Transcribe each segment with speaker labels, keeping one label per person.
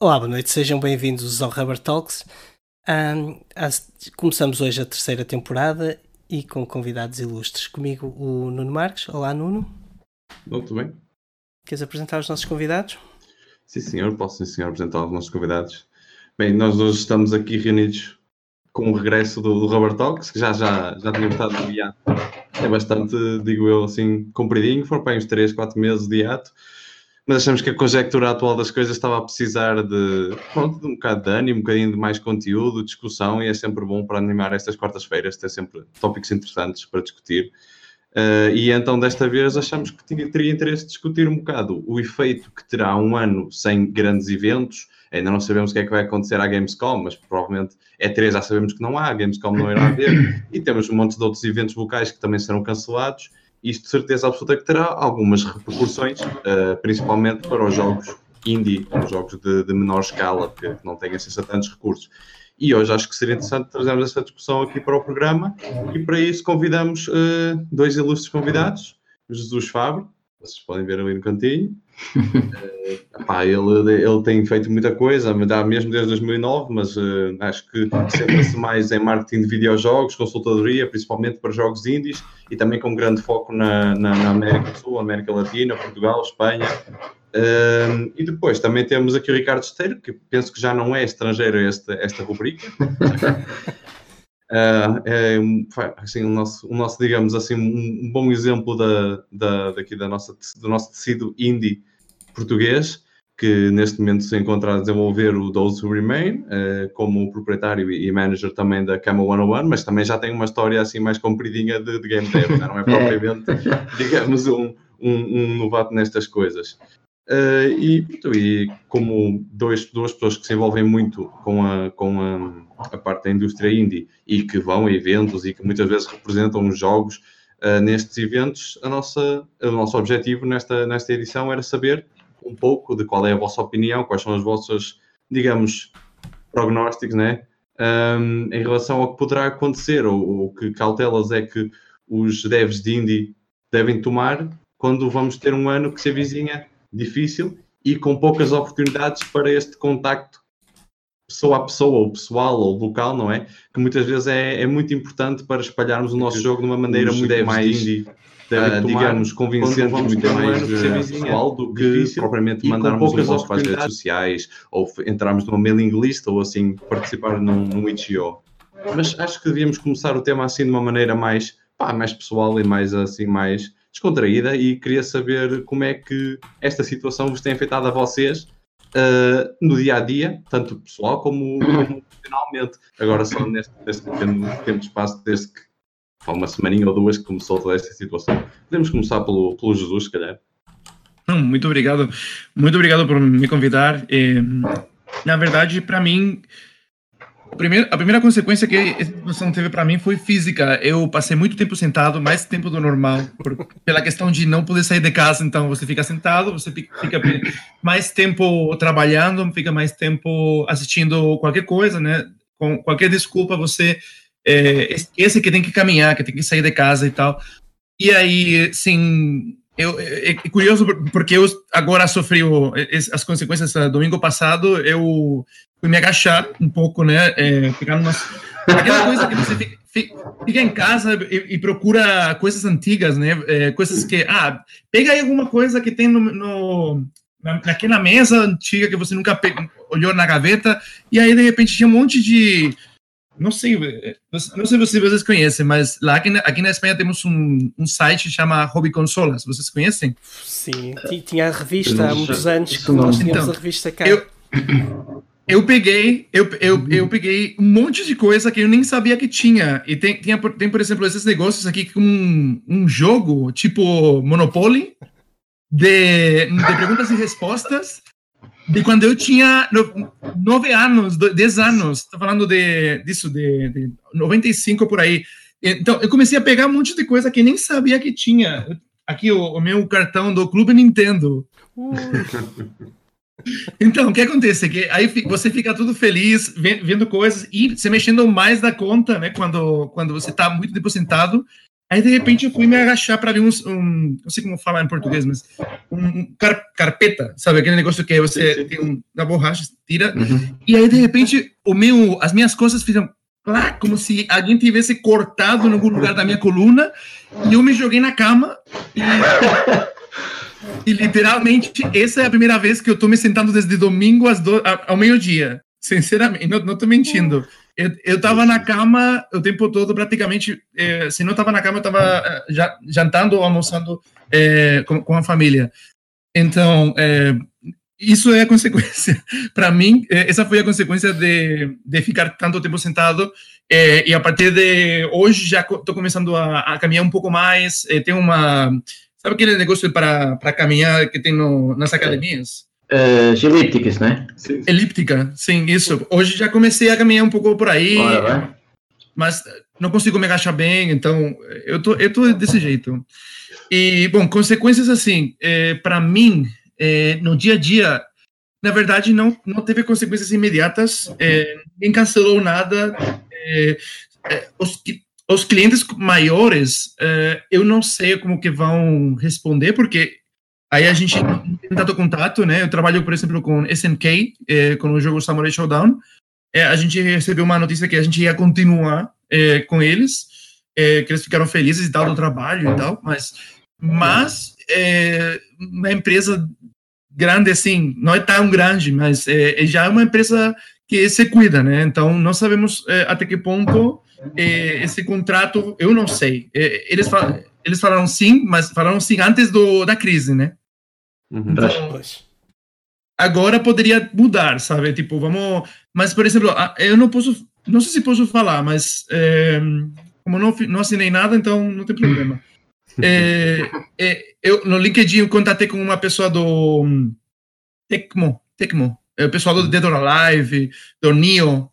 Speaker 1: Olá, boa noite, sejam bem-vindos ao Rubber Talks. Um, começamos hoje a terceira temporada e com convidados ilustres. Comigo o Nuno Marques. Olá, Nuno.
Speaker 2: Muito bem.
Speaker 1: Queres apresentar os nossos convidados?
Speaker 2: Sim, senhor, posso sim, senhor, apresentar os nossos convidados. Bem, nós hoje estamos aqui reunidos com o regresso do, do Rubber Talks, que já, já, já tínhamos estado no hiato. É bastante, digo eu, assim, compridinho, foram para uns 3, 4 meses de hiato mas achamos que a conjectura atual das coisas estava a precisar de, pronto, de um bocado de ânimo, um bocadinho de mais conteúdo, discussão, e é sempre bom para animar estas quartas-feiras, ter sempre tópicos interessantes para discutir. Uh, e então, desta vez, achamos que tinha, teria interesse de discutir um bocado o efeito que terá um ano sem grandes eventos. Ainda não sabemos o que é que vai acontecer à Gamescom, mas provavelmente é três, já sabemos que não há, a Gamescom não irá haver. E temos um monte de outros eventos locais que também serão cancelados isto de certeza absoluta que terá algumas repercussões, uh, principalmente para os jogos indie, os jogos de, de menor escala, que não têm acesso a tantos recursos. E hoje acho que seria interessante trazermos essa discussão aqui para o programa e para isso convidamos uh, dois ilustres convidados, Jesus Fábio, vocês podem ver ali no cantinho. Uh, epá, ele, ele tem feito muita coisa, mesmo desde 2009, mas uh, acho que centra-se mais em marketing de videojogos, consultadoria, principalmente para jogos indies e também com grande foco na, na, na América do Sul, América Latina, Portugal, Espanha. Uh, e depois também temos aqui o Ricardo Esteiro, que penso que já não é estrangeiro esta, esta rubrica. Uh, é assim, o nosso, o nosso, digamos assim, um, bom exemplo da, da, daqui da nossa, do nosso tecido indie português, que neste momento se encontra a desenvolver o Those Who Remain, uh, como proprietário e manager também da Cama 101, mas também já tem uma história assim mais compridinha de, de game dev, não é propriamente, digamos, um, um, um novato nestas coisas. Uh, e, e, como dois, duas pessoas que se envolvem muito com a, com a, a, parte da indústria indie e que vão a eventos e que muitas vezes representam os jogos uh, nestes eventos, a nossa, o nosso objetivo nesta, nesta edição era saber um pouco de qual é a vossa opinião, quais são as vossas, digamos, prognósticos, né? Um, em relação ao que poderá acontecer ou, ou que cautelas é que os devs de indie devem tomar quando vamos ter um ano que se avizinha difícil e com poucas oportunidades para este contacto pessoa a pessoa, ou pessoal, ou local, não é? Que muitas vezes é, é muito importante para espalharmos o nosso jogo de uma maneira muito mais, uh, digamos, convincente, muito mais uh, pessoal do que difícil, propriamente mandarmos um post para as redes sociais, ou entrarmos numa mailing list, ou assim, participar num, num itch.io. Mas acho que devíamos começar o tema assim de uma maneira mais, pá, mais pessoal e mais assim, mais descontraída e queria saber como é que esta situação vos tem afetado a vocês uh, no dia a dia, tanto pessoal como, profissionalmente. Agora, só neste, neste pequeno tempo de espaço, desde que há uma semaninha ou duas que começou toda esta situação. Podemos começar pelo, pelo Jesus, se calhar.
Speaker 3: Muito obrigado, muito obrigado por me convidar. Eh, na verdade, para mim, Primeiro, a primeira consequência que essa situação teve para mim foi física. Eu passei muito tempo sentado, mais tempo do normal, por, pela questão de não poder sair de casa. Então, você fica sentado, você fica mais tempo trabalhando, fica mais tempo assistindo qualquer coisa, né? Com qualquer desculpa, você é, esquece que tem que caminhar, que tem que sair de casa e tal. E aí, sim, eu, é, é, curioso porque eu agora sofri o, as consequências. Domingo passado, eu fui me agachar um pouco, né? É, numa. Aquela coisa que você fica, fica em casa e, e, procura coisas antigas, né? É, coisas que. Ah, pega aí alguma coisa que tem no, no naquela mesa antiga que você nunca olhou na gaveta, e aí de repente tinha um monte de. Não sei, não sei se vocês conhecem, mas lá aqui na, aqui na Espanha temos um, um site que chama Hobby Consolas. Vocês conhecem?
Speaker 1: Sim, tinha a revista há muitos anos que nós tínhamos então, a revista cá.
Speaker 3: Eu, eu peguei, eu, eu, eu peguei um monte de coisa que eu nem sabia que tinha. E tem, tem, tem por exemplo, esses negócios aqui com um, um jogo tipo Monopoly, de, de perguntas e respostas, de quando eu tinha no, nove anos, dez anos. Estou falando de, disso, de, de 95 por aí. Então, eu comecei a pegar um monte de coisa que nem sabia que tinha. Aqui, o, o meu cartão do Clube Nintendo. Então, o que acontece que aí você fica tudo feliz vendo coisas e se mexendo mais da conta, né? Quando, quando você está muito tempo sentado. Aí, de repente, eu fui me agachar para ver uns, um, não sei como falar em português, mas um car carpeta, sabe? Aquele negócio que você sim, sim. tem um, na borracha, tira. Uhum. E aí, de repente, o meu, as minhas costas fizeram como se alguém tivesse cortado em algum lugar da minha coluna. E eu me joguei na cama. E, e literalmente, essa é a primeira vez que eu tô me sentando desde domingo às do, ao meio-dia. Sinceramente, não, não tô mentindo. Eu, eu tava na cama o tempo todo, praticamente. Eh, se não tava na cama, eu tava eh, já, jantando ou almoçando eh, com, com a família. Então, isso é a consequência. Para mim, essa foi a consequência de, de ficar tanto tempo sentado. e a partir de hoje, já estou começando a, a, caminhar um pouco mais. tem uma. Sabe aquele negócio para, para caminhar que tem no, nas academias?
Speaker 4: Uh, elípticas, né?
Speaker 3: Elíptica, sim, isso. Hoje já comecei a caminhar um pouco por aí, Bora, mas não consigo me agachar bem, então eu tô, eu tô desse jeito. E, bom, consequências assim, é, para mim, é, no dia a dia, na verdade, não, não teve consequências imediatas, é, ninguém cancelou nada. É, é, os, os clientes maiores, eu não sei como que vão responder, porque Aí a gente tem tanto contato, né? Eu trabalho, por exemplo, com SNK, é, com o jogo Samurai Showdown. É, a gente recebeu uma notícia que a gente ia continuar é, com eles, é, que eles ficaram felizes e tal do trabalho e tal, mas, mas é, uma empresa grande assim, não é tão grande, mas é, já é uma empresa que se cuida, né? Então, não sabemos até que ponto esse contrato, eu não sei. eles falam eles falaram sim, mas falaram sim antes do, da crise, né? Uhum. Então, agora poderia mudar, sabe? Tipo, vamos. Mas, por exemplo, eu não posso. Não sei se posso falar, mas é, como não, não assinei nada, então não tem problema. É, é, eu, no LinkedIn eu contatei com uma pessoa do Tecmo, Tecmo, é o pessoal do Dead or Alive, do Neo,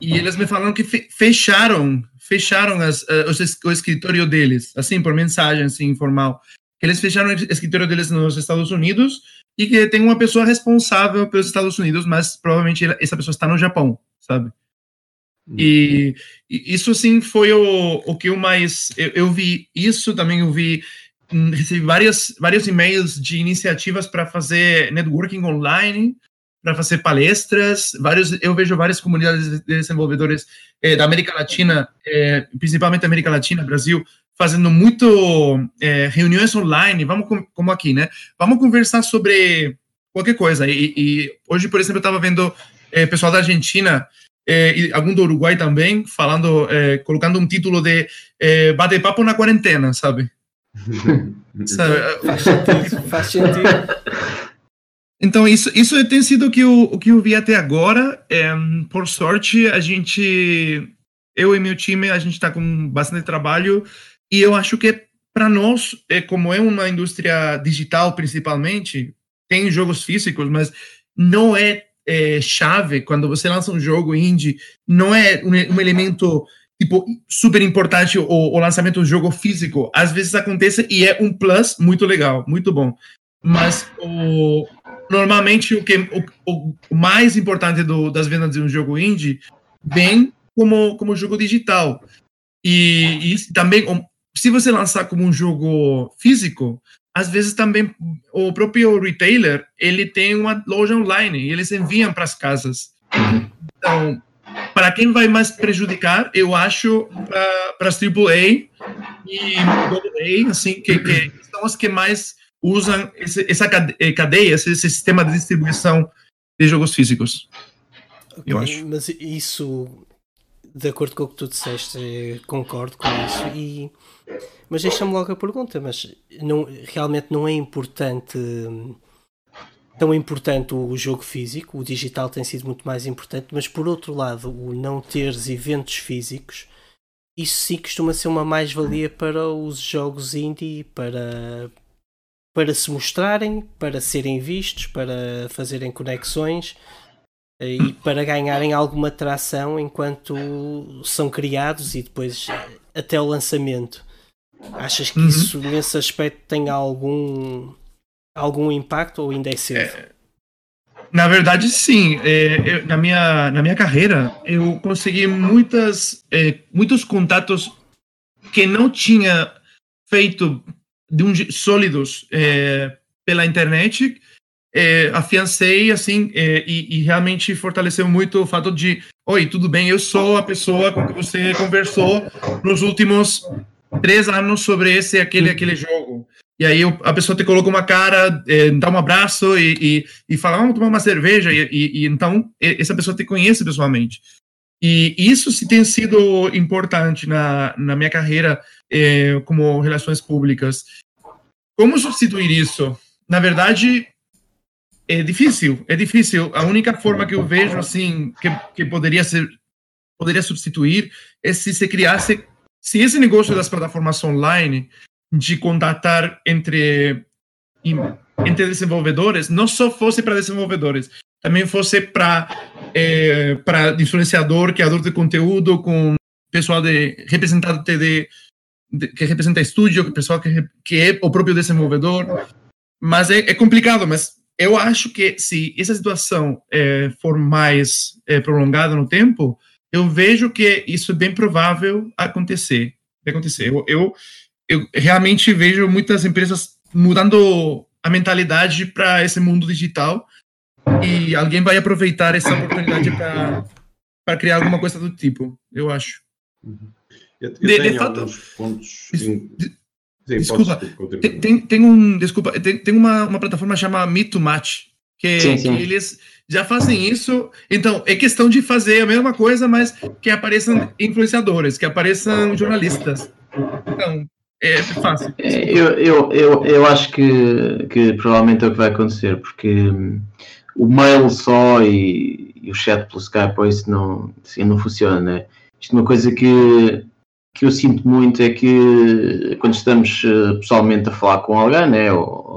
Speaker 3: e eles me falaram que fecharam fecharam as, uh, o escritório deles, assim, por mensagem, assim, informal. Que eles fecharam o escritório deles nos Estados Unidos e que tem uma pessoa responsável pelos Estados Unidos, mas provavelmente essa pessoa está no Japão, sabe? E, e isso, assim, foi o, o que eu mais... Eu, eu vi isso, também eu vi hum, recebi várias, vários e-mails de iniciativas para fazer networking online, para fazer palestras, vários, eu vejo várias comunidades de desenvolvedores eh, da América Latina, eh, principalmente América Latina, Brasil, fazendo muito eh, reuniões online, vamos com, como aqui, né? Vamos conversar sobre qualquer coisa. E, e hoje, por exemplo, eu estava vendo pessoal da Argentina e algum do Uruguai também falando, colocando um título de bate papo na quarentena, sabe?
Speaker 1: sabe? Faz sentido, faz sentido.
Speaker 3: Então, isso, isso tem sido o que eu, o que eu vi até agora. É, por sorte, a gente, eu e meu time, a gente está com bastante trabalho e eu acho que para nós, é, como é uma indústria digital principalmente, tem jogos físicos, mas não é, é chave quando você lança um jogo indie, não é um, um elemento tipo super importante o, o lançamento do jogo físico. Às vezes acontece e é um plus muito legal, muito bom. Mas o, normalmente o que o, o mais importante do, das vendas de um jogo indie vem como como jogo digital e, e também se você lançar como um jogo físico às vezes também o próprio retailer ele tem uma loja online e eles enviam para as casas então para quem vai mais prejudicar eu acho para as AAA e AA assim que, que são as que mais usam esse, essa eh, cadeia, esse, esse, sistema de distribuição de jogos físicos. Eu acho.
Speaker 1: Mas isso, de acordo com o que tu disseste, eh, concordo com isso. E, mas deixa-me logo a pergunta: mas não, realmente não é importante. Tão importante o jogo físico, o digital tem sido muito mais importante, mas por outro lado, o não teres eventos físicos, isso sim costuma ser uma mais-valia para os jogos indie, para, para se mostrarem, para serem vistos, para fazerem conexões e para ganharem alguma tração enquanto são criados e depois eh, até o lançamento. Achas que uhum. isso nesse aspecto tem algum algum impacto ou ainda é cedo? É,
Speaker 3: na verdade, sim. É, eu, na, minha, na minha carreira, eu consegui muitas, é, muitos contatos que não tinha feito de um sólidos é, pela internet, é, afiancei assim é, e, e realmente fortaleceu muito o fato de, oi, tudo bem, eu sou a pessoa com que você conversou nos últimos três anos sobre esse, aquele, aquele jogo. E aí a pessoa te coloca uma cara, é, dá um abraço e, e, e fala, vamos tomar uma cerveja. E, e- e então essa pessoa te conhece pessoalmente. E isso se tem sido importante na, na minha carreira eh, como relações públicas. Como substituir isso? Na verdade, é difícil, é difícil. A única forma que eu vejo assim que, que poderia ser poderia substituir é se se criasse se esse negócio das plataformas online de contatar entre entre desenvolvedores não só fosse para desenvolvedores, também fosse para é, para influenciador, criador de conteúdo, com pessoal de representante de, de- que representa estúdio, pessoal que, que é o próprio desenvolvedor. Mas é, é complicado, mas eu acho que se essa situação é, for mais é, prolongada no tempo, eu vejo que isso é bem provável acontecer. de acontecer. Eu, eu, eu realmente vejo muitas empresas mudando a mentalidade para esse mundo digital e alguém vai aproveitar essa oportunidade para criar alguma coisa do tipo, eu acho.
Speaker 2: Eu, eu
Speaker 3: De- de
Speaker 2: tenho
Speaker 3: fato-
Speaker 2: alguns pontos.
Speaker 3: De-
Speaker 2: Sim,
Speaker 3: desculpa. Tem, tem, tem um, desculpa, tem, tem uma, uma plataforma chamada to Match, que,
Speaker 4: Sim,
Speaker 3: que eles já fazem isso. Então, é questão de fazer a mesma coisa, mas que apareçam influenciadores, que apareçam jornalistas. Então, é fácil.
Speaker 4: É, Eu, eu, eu, eu acho que, que provavelmente é o que vai acontecer, porque hum, o mail só e, e o chat pelo Skype, ou isso não, assim, não funciona, né? Isto é uma coisa que, que eu sinto muito é que quando estamos eh, pessoalmente a falar com alguém, né? Ou,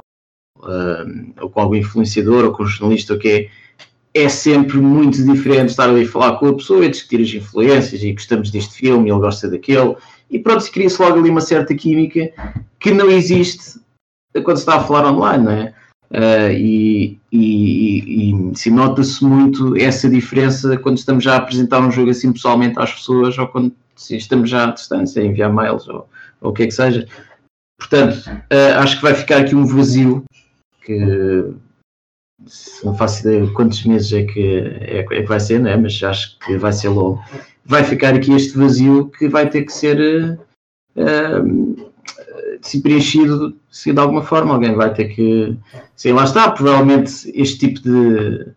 Speaker 4: hum, ou com algum influenciador, ou com um jornalista, o que é, é sempre muito diferente estar ali a falar com a pessoa e discutir as influências e gostamos deste filme, ele gosta daquele, e pronto, se cria-se logo ali uma certa química que não existe quando se está a falar online, não é? Ah, e e, e, se nota-se muito essa diferença quando estamos já a apresentar um jogo assim pessoalmente às pessoas ou quando se estamos já à distância enviar mails ou, ou o que é que seja. Portanto, ah, acho que vai ficar aqui um vazio que não faço ideia de quantos meses é que, é, é que vai ser, não é? mas acho que vai ser logo. Vai ficar aqui este vazio que vai ter que ser ah, se preenchido se de alguma forma alguém vai ter que sim, lá está, provavelmente este tipo de,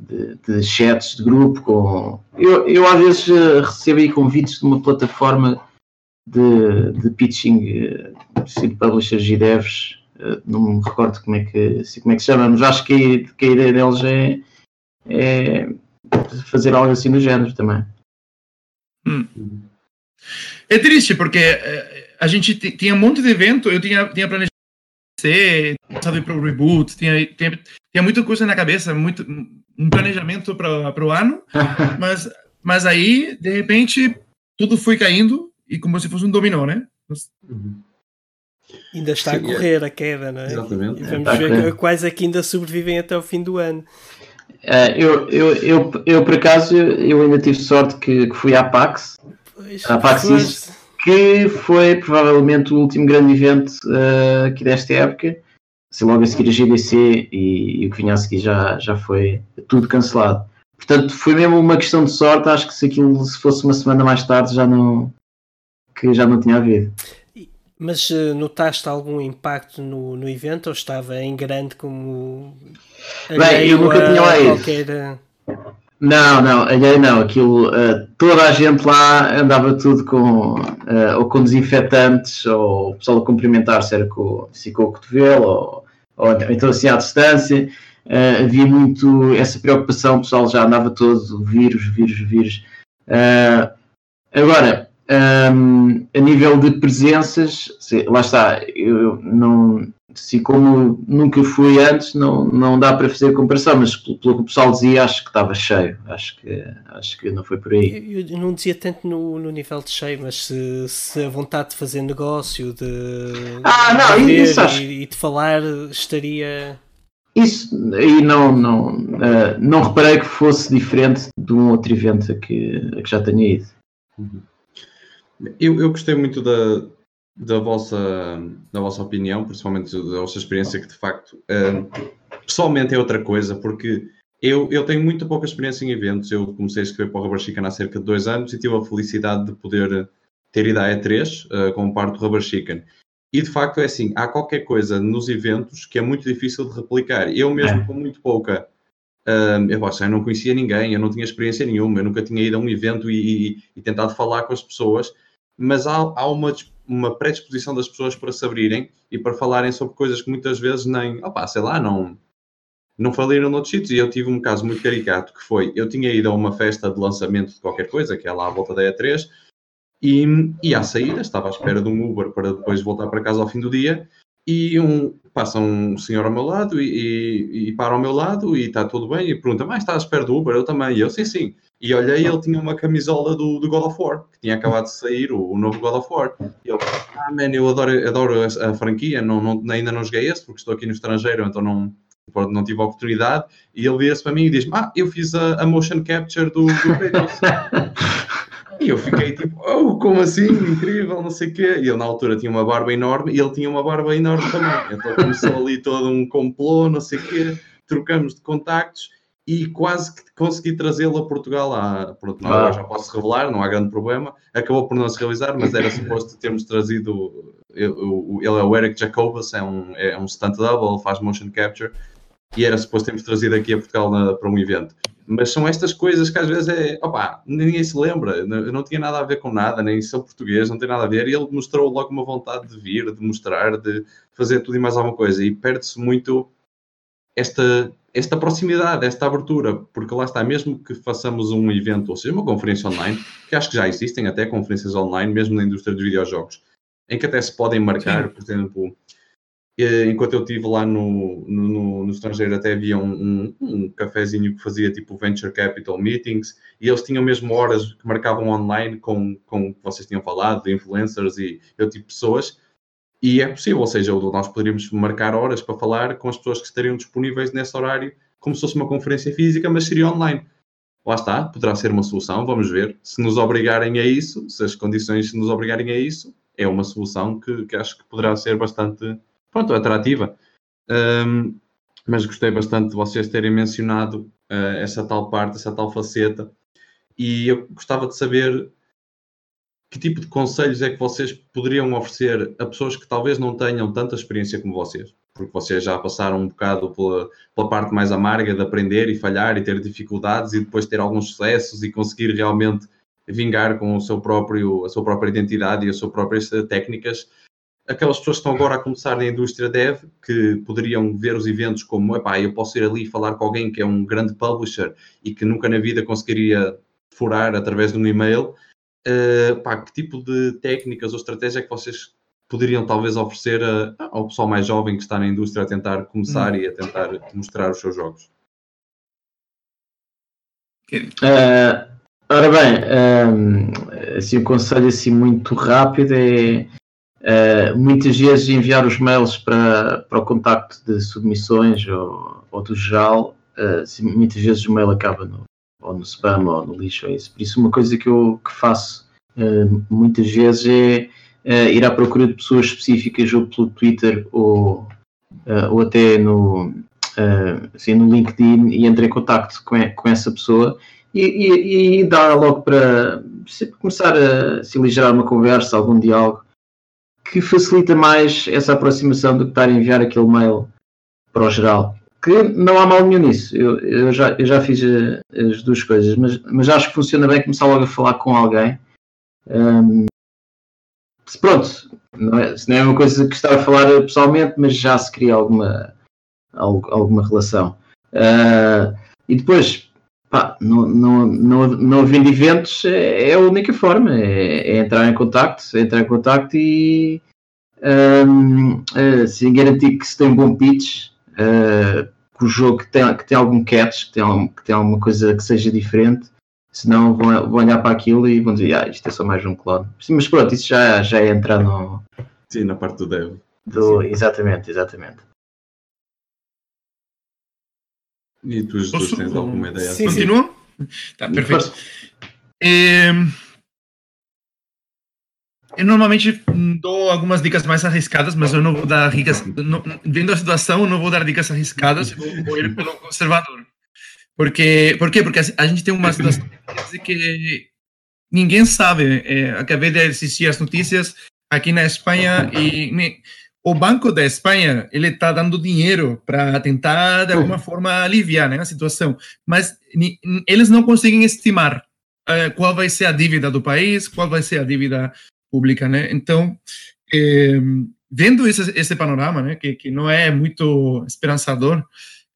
Speaker 4: de, de chats de grupo com eu, eu às vezes eh, recebo aí convites de uma plataforma de, de pitching eh, de publishers e devs eh, não me recordo como é que se- como é que se chama, mas acho que, que a ideia deles é, é fazer algo assim no género também.
Speaker 3: É triste, porque a gente ti- tinha um monte de evento, eu tinha, tinha planejado ser, sabe, para o reboot, tinha, tinha, tinha muita coisa na cabeça, muito, um planejamento para o ano, mas, mas aí, de repente, tudo foi caindo e como se fosse um dominó, né?
Speaker 2: Uhum.
Speaker 1: Ainda está
Speaker 2: Sim,
Speaker 1: a correr a queda, não é?
Speaker 2: Exatamente.
Speaker 1: E vamos
Speaker 4: Está a
Speaker 1: ver quais é que ainda sobrevivem até o fim do ano.
Speaker 4: Eh, eu, eu, eu, eu, por acaso, eu ainda tive sorte que, que fui à PAX,
Speaker 1: Pois,
Speaker 4: Ah, pá, que foi provavelmente o último grande evento eh, aqui desta época. Se logo a seguir a GDC e, e o que vinha a seguir já, já foi tudo cancelado. Portanto, foi mesmo uma questão de sorte. Acho que se aquilo se fosse uma semana mais tarde já não que já não tinha havido.
Speaker 1: Mas eh, notaste algum impacto no, no evento ou estava em grande como
Speaker 4: Bem, eu nunca tinha lá ido.
Speaker 1: qualquer eh,
Speaker 4: Não, não, não. Aquilo, eh, toda a gente lá andava tudo com eh, ou com desinfetantes, ou o pessoal a cumprimentar-se era com, assim, com o cotovelo, ou, ou então assim à distância. Eh, havia muito essa preocupação, o pessoal já andava todo vírus, vírus, vírus. Agora, ehm, a nível de presenças, se- lá está, eu não, assim como nunca fui antes, não, não dá para fazer comparação, mas pelo, pelo que o pessoal dizia, acho que estava cheio. Acho que, acho que não foi por aí.
Speaker 1: Eu, eu não dizia tanto no, no nível de cheio, mas se, se a vontade de fazer negócio, de,
Speaker 4: Ah, não,
Speaker 1: de ver
Speaker 4: isso acho-
Speaker 1: e, e de falar estaria.
Speaker 4: Isso aí não, não, eh, não reparei que fosse diferente de um outro evento a que, a que já tenha ido.
Speaker 2: Eu, eu gostei muito da, da vossa, da vossa opinião, principalmente da vossa experiência, que de facto, uh, pessoalmente é outra coisa, porque eu, eu tenho muito pouca experiência em eventos. Eu comecei a escrever para o Rubber Chicken há cerca de dois anos e tive a felicidade de poder ter ido à E3 uh, como parte do Rubber Chicken. E de facto é assim, há qualquer coisa nos eventos que é muito difícil de replicar. Eu mesmo é. com muito pouca, uh, eu, eu não conhecia ninguém, eu não tinha experiência nenhuma, eu nunca tinha ido a um evento e, e, e tentado falar com as pessoas, mas há, há uma, uma predisposição das pessoas para se abrirem e para falarem sobre coisas que muitas vezes nem, opá, sei lá, não, não faliram noutros sítios. E eu tive um caso muito caricato que foi: eu tinha ido a uma festa de lançamento de qualquer coisa, que é lá à volta da E3, e, e à saída estava à espera de um Uber para depois voltar para casa ao fim do dia. E um, passa um senhor ao meu lado e, e, e para ao meu lado e está tudo bem. E pergunta: Mas está à espera do Uber? Eu também. E eu, sim, sim. E olhei, ele tinha uma camisola do, do God of War, que tinha acabado de sair, o, o novo God of War. E eu, ah, man, eu adoro, adoro a, a franquia, não, não, ainda não joguei esse, porque estou aqui no estrangeiro, então não, não tive a oportunidade, e ele vira-se para mim e diz ah, eu fiz a, a motion capture do, do Kratos. e eu fiquei tipo, oh, como assim? Incrível, não sei o quê. E ele na altura tinha uma barba enorme e ele tinha uma barba enorme também. Então começou ali todo um complô, não sei o quê, trocamos de contactos e quase que consegui trazê-lo a Portugal. À, pronto, não, ah. já posso revelar, não há grande problema. Acabou por não se realizar, mas era suposto termos trazido. Ele é o Eric Jacobus, é um, é um stunt double, faz motion capture e era suposto termos trazido aqui a Portugal na, para um evento. Mas são estas coisas que às vezes é, opá, ninguém se lembra, eu não tinha nada a ver com nada, nem sou português, não tem nada a ver, e ele mostrou logo uma vontade de vir, de mostrar, de fazer tudo e mais alguma coisa, e perde-se muito esta, esta proximidade, esta abertura, porque lá está, mesmo que façamos um evento, ou seja, uma conferência online, que acho que já existem até conferências online, mesmo na indústria dos videojogos, em que até se podem marcar, Sim. por exemplo, enquanto eu estive lá no, no, no, estrangeiro, até havia um, um, um, cafezinho que fazia tipo Venture Capital Meetings e eles tinham mesmo horas que marcavam online com, com o que vocês tinham falado, de influencers e eu tipo pessoas. E é possível, ou seja, nós poderíamos marcar horas para falar com as pessoas que estariam disponíveis nesse horário, como se fosse uma conferência física, mas seria online. Lá está, poderá ser uma solução, vamos ver. Se nos obrigarem a isso, se as condições nos obrigarem a isso, é uma solução que, que acho que poderá ser bastante pronto, atrativa. Um, mas gostei bastante de vocês terem mencionado uh, essa tal parte, essa tal faceta. E eu gostava de saber que tipo de conselhos é que vocês poderiam oferecer a pessoas que talvez não tenham tanta experiência como vocês? Porque vocês já passaram um bocado pela, pela parte mais amarga de aprender e falhar e ter dificuldades e depois ter alguns sucessos e conseguir realmente vingar com o seu próprio, a sua própria identidade e as suas próprias técnicas aquelas pessoas que estão agora a começar na indústria dev, que poderiam ver os eventos como, epá, eu posso ir ali falar com alguém que é um grande publisher e que nunca na vida conseguiria furar através de um e-mail, uh, pá, que tipo de técnicas ou estratégia é que vocês poderiam talvez oferecer a, ao pessoal mais jovem que está na indústria a tentar começar hum. e a tentar mostrar os seus jogos?
Speaker 4: Uh, ora bem, um, assim, o conselho assim muito rápido é Uh, muitas vezes enviar os mails para, para o contacto de submissões ou, ou do geral, uh, muitas vezes o mail acaba no, ou no spam ou no lixo ou isso. Por isso, uma coisa que eu que faço uh, muitas vezes é ir à procura de pessoas específicas ou pelo Twitter ou, ou até no, assim, no LinkedIn e entrar em contacto com, com essa pessoa e, e, e dar logo para começar a se aligerar uma conversa, algum diálogo que facilita mais essa aproximação do que estar a enviar aquele mail para o geral. Que não há mal nenhum nisso. Eu, eu, já, eu já fiz eh, as duas coisas, mas, mas acho que funciona bem começar logo a falar com alguém. Um, pronto, não é, não é uma coisa que estava a falar pessoalmente, mas já se cria alguma, alguma relação. Uh, e depois, pá, não, não, não, não havendo eventos é, é, a única forma, é, é, entrar em contacto, é entrar em contacto e um, uh, eh, se garantir que se tem um bom pitch, uh, que o jogo que tem, que tem algum catch, que tem, que tem alguma coisa que seja diferente, senão vão, vão olhar para aquilo e vão dizer, ah, isto é só mais um clone. Mas pronto, isso já, já é entrar no...
Speaker 2: Sim, na parte do dev.
Speaker 4: Do, exatamente, exatamente.
Speaker 2: E tu, Jesus, tens alguma ideia?
Speaker 3: Sim, Continua? Sim. Tá, perfeito. É... eu normalmente dou algumas dicas mais arriscadas, mas eu não vou dar dicas. Não, vendo a situação, eu não vou dar dicas arriscadas, vou, vou ir pelo conservador. Porque, por quê? Porque a gente tem uma situação que ninguém sabe. É, acabei de assistir as notícias aqui na Espanha e o Banco da Espanha ele está dando dinheiro para tentar de alguma forma aliviar né, a situação, mas eles não conseguem estimar uh, qual vai ser a dívida do país, qual vai ser a dívida pública, né? Então, eh, vendo esse, esse panorama, né, que, que não é muito esperançador,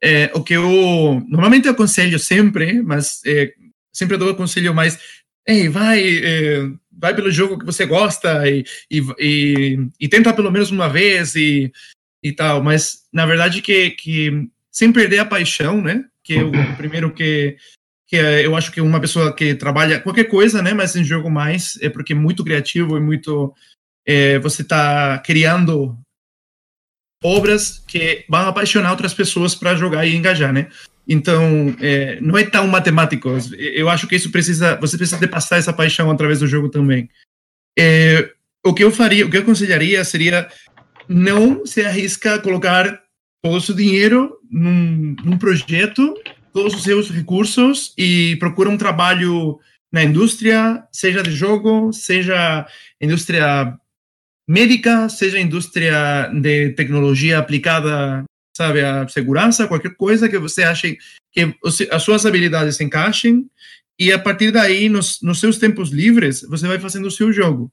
Speaker 3: é, o que eu normalmente aconselho sempre, mas é, sempre dou o conselho mais, ei, vai, é, vai pelo jogo que você gosta e, e, e, e, tenta pelo menos uma vez e, e tal, mas na verdade que, que sem perder a paixão, né, que é o primeiro que que eu acho que uma pessoa que trabalha qualquer coisa, né, mas em jogo mais é porque é muito criativo e muito é, você está criando obras que vão apaixonar outras pessoas para jogar e engajar, né? Então, é, não é tão matemático. Eu acho que isso precisa, você precisa de passar essa paixão através do jogo também. É, o que eu faria, o que eu aconselharia seria não se arrisca a colocar todo o seu dinheiro num, num projeto, todos os seus recursos e procura um trabalho na indústria, seja de jogo, seja indústria médica, seja indústria de tecnologia aplicada, sabe, a segurança, qualquer coisa que você ache que as suas habilidades se encaixem e a partir daí, nos, nos seus tempos livres, você vai fazendo o seu jogo.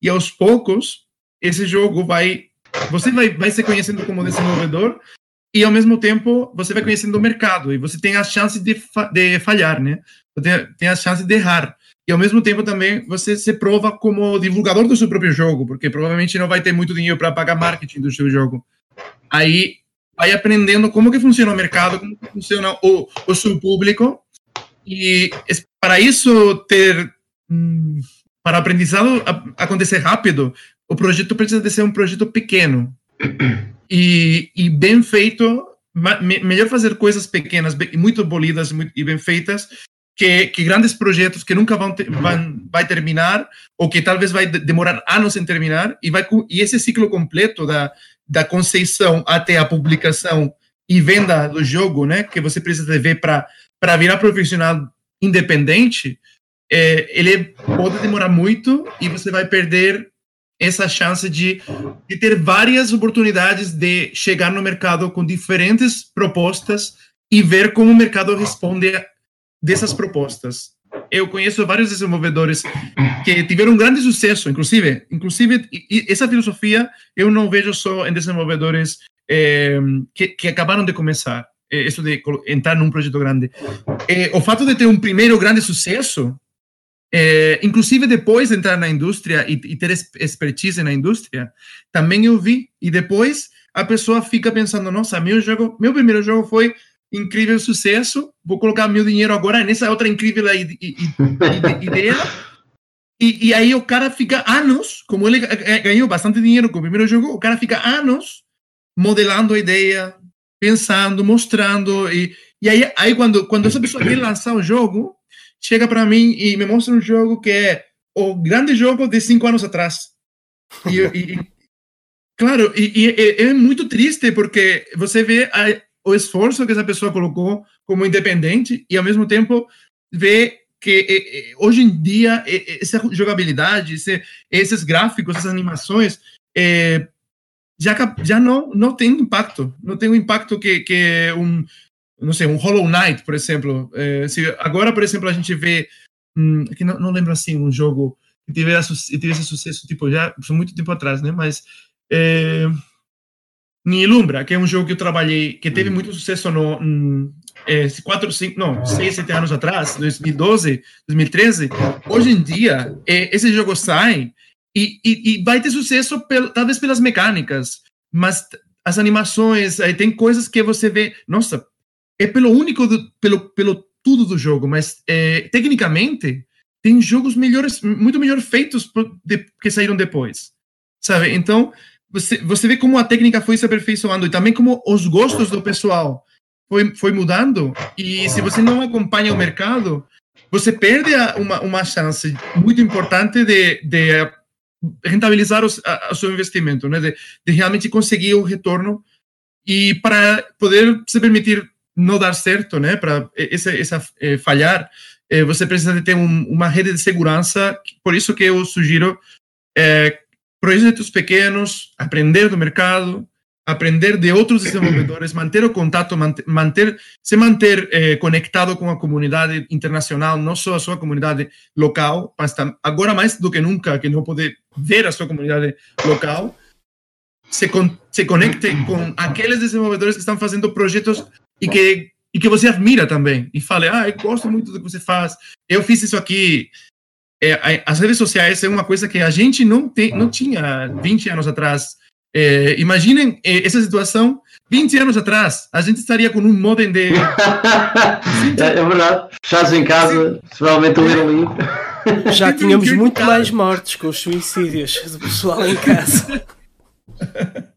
Speaker 3: E aos poucos, esse jogo vai, você vai, vai se conhecendo como desenvolvedor e ao mesmo tempo você vai conhecendo o mercado e você tem a chance de, fa de falhar, né? Você tem a chance de errar e ao mesmo tempo também você se prova como divulgador do seu próprio jogo, porque provavelmente não vai ter muito dinheiro para pagar marketing do seu jogo. Aí vai aprendendo como que funciona o mercado, como que funciona o, o seu público e para isso ter hum, para aprendizado acontecer rápido, o projeto precisa de ser um projeto pequeno e, e bem feito. Melhor fazer coisas pequenas, muito bolidas e bem feitas, que, que, grandes projetos que nunca vão, ter, vão vai terminar ou que talvez vai demorar anos em terminar e vai e esse ciclo completo da da conceição até a publicação e venda do jogo, né, que você precisa ver para virar profissional independente, é, ele pode demorar muito e você vai perder essa chance de, de ter várias oportunidades de chegar no mercado com diferentes propostas e ver como o mercado responde dessas propostas. Eu conheço vários desenvolvedores que tiveram um grande sucesso, inclusive, inclusive essa filosofia eu não vejo só em desenvolvedores eh, que, que, acabaram de começar, eh, isso de entrar num projeto grande. Eh, o fato de ter um primeiro grande sucesso, inclusive depois de entrar na indústria e, e ter expertise na indústria, também eu vi. E depois a pessoa fica pensando, nossa, meu jogo, meu primeiro jogo foi incrível sucesso, vou colocar meu dinheiro agora nessa outra incrível ideia. E, e, aí o cara fica anos, como ele ganhou bastante dinheiro com o primeiro jogo, o cara fica anos modelando a ideia, pensando, mostrando. E, e aí, aí quando, quando essa pessoa quer lançar o jogo, chega para mim e me mostra um jogo que é o grande jogo de cinco anos atrás. E, e claro, e, e, é muito triste porque você vê a, o esforço que essa pessoa colocou como independente e ao mesmo tempo ver que hoje em dia essa jogabilidade, esse, esses gráficos, essas animações é, já já não não tem impacto, não tem o impacto que que um não sei um Hollow Knight, por exemplo. É, se agora, por exemplo, a gente vê hum, que não, não lembro assim um jogo que tivesse, tivesse sucesso tipo já muito tempo atrás, né? Mas é, Nilumbra, que é um jogo que eu trabalhei, que teve hum. muito sucesso no, hum, é, quatro, cinco, não, seis, sete anos atrás, 2012, 2013. Hoje em dia, é, esse jogo sai e, e, e vai ter sucesso pel, talvez pelas mecânicas, mas as animações, aí tem coisas que você vê, nossa, é pelo único, do, pelo, pelo tudo do jogo, mas é, tecnicamente tem jogos melhores, muito melhor feitos de, que saíram depois, sabe? Então você, você vê como a técnica foi se aperfeiçoando e também como os gostos do pessoal foi, foi mudando. E se você não acompanha o mercado, você perde uma, uma chance muito importante de, de, rentabilizar o, a, o seu investimento, né? De, de, realmente conseguir o retorno e para poder se permitir não dar certo, né? Para essa, essa é, falhar, é, você precisa de ter um, uma rede de segurança. Por isso que eu sugiro é, projetos pequenos, aprender do mercado, aprender de outros desenvolvedores, manter o contato, manter, manter se manter eh, conectado com a comunidade internacional, não só a sua comunidade local, mas agora mais do que nunca, que não poder ver a sua comunidade local, se, con se conecte com aqueles desenvolvedores que estão fazendo projetos e que e que você admira também e fale, ah, eu gosto muito do que você faz, eu fiz isso aqui. É, as redes sociais é uma coisa que a gente não, tem, não tinha 20 anos atrás é, imaginem é, essa situação 20 anos atrás. A gente estaria com um modem de.
Speaker 4: é, é verdade. Fechados em casa, provavelmente um livro.
Speaker 1: Já tínhamos muito mais mortes com os suicídios do pessoal em casa.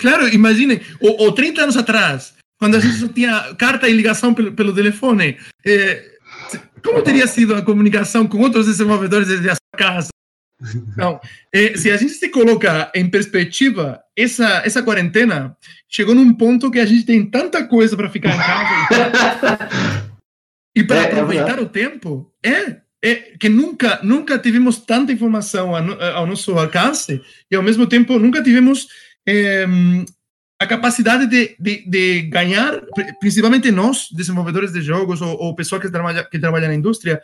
Speaker 3: Claro, imaginem, ou, ou 30 anos atrás, quando a gente só tinha carta e ligação pelo, pelo telefone, é, como teria sido a comunicação com outros desenvolvedores desde a sua casa? Então, eh, se a gente se colocar em perspectiva, essa, essa quarentena chegou num ponto que a gente tem tanta coisa para ficar em casa e para é, é aproveitar é o tempo. É, é que nunca, nunca tivemos tanta informação ao, ao nosso alcance e, ao mesmo tempo, nunca tivemos eh, a capacidade de, de, de, ganhar, principalmente nós, desenvolvedores de jogos ou, ou pessoas que trabalham que trabalha na indústria,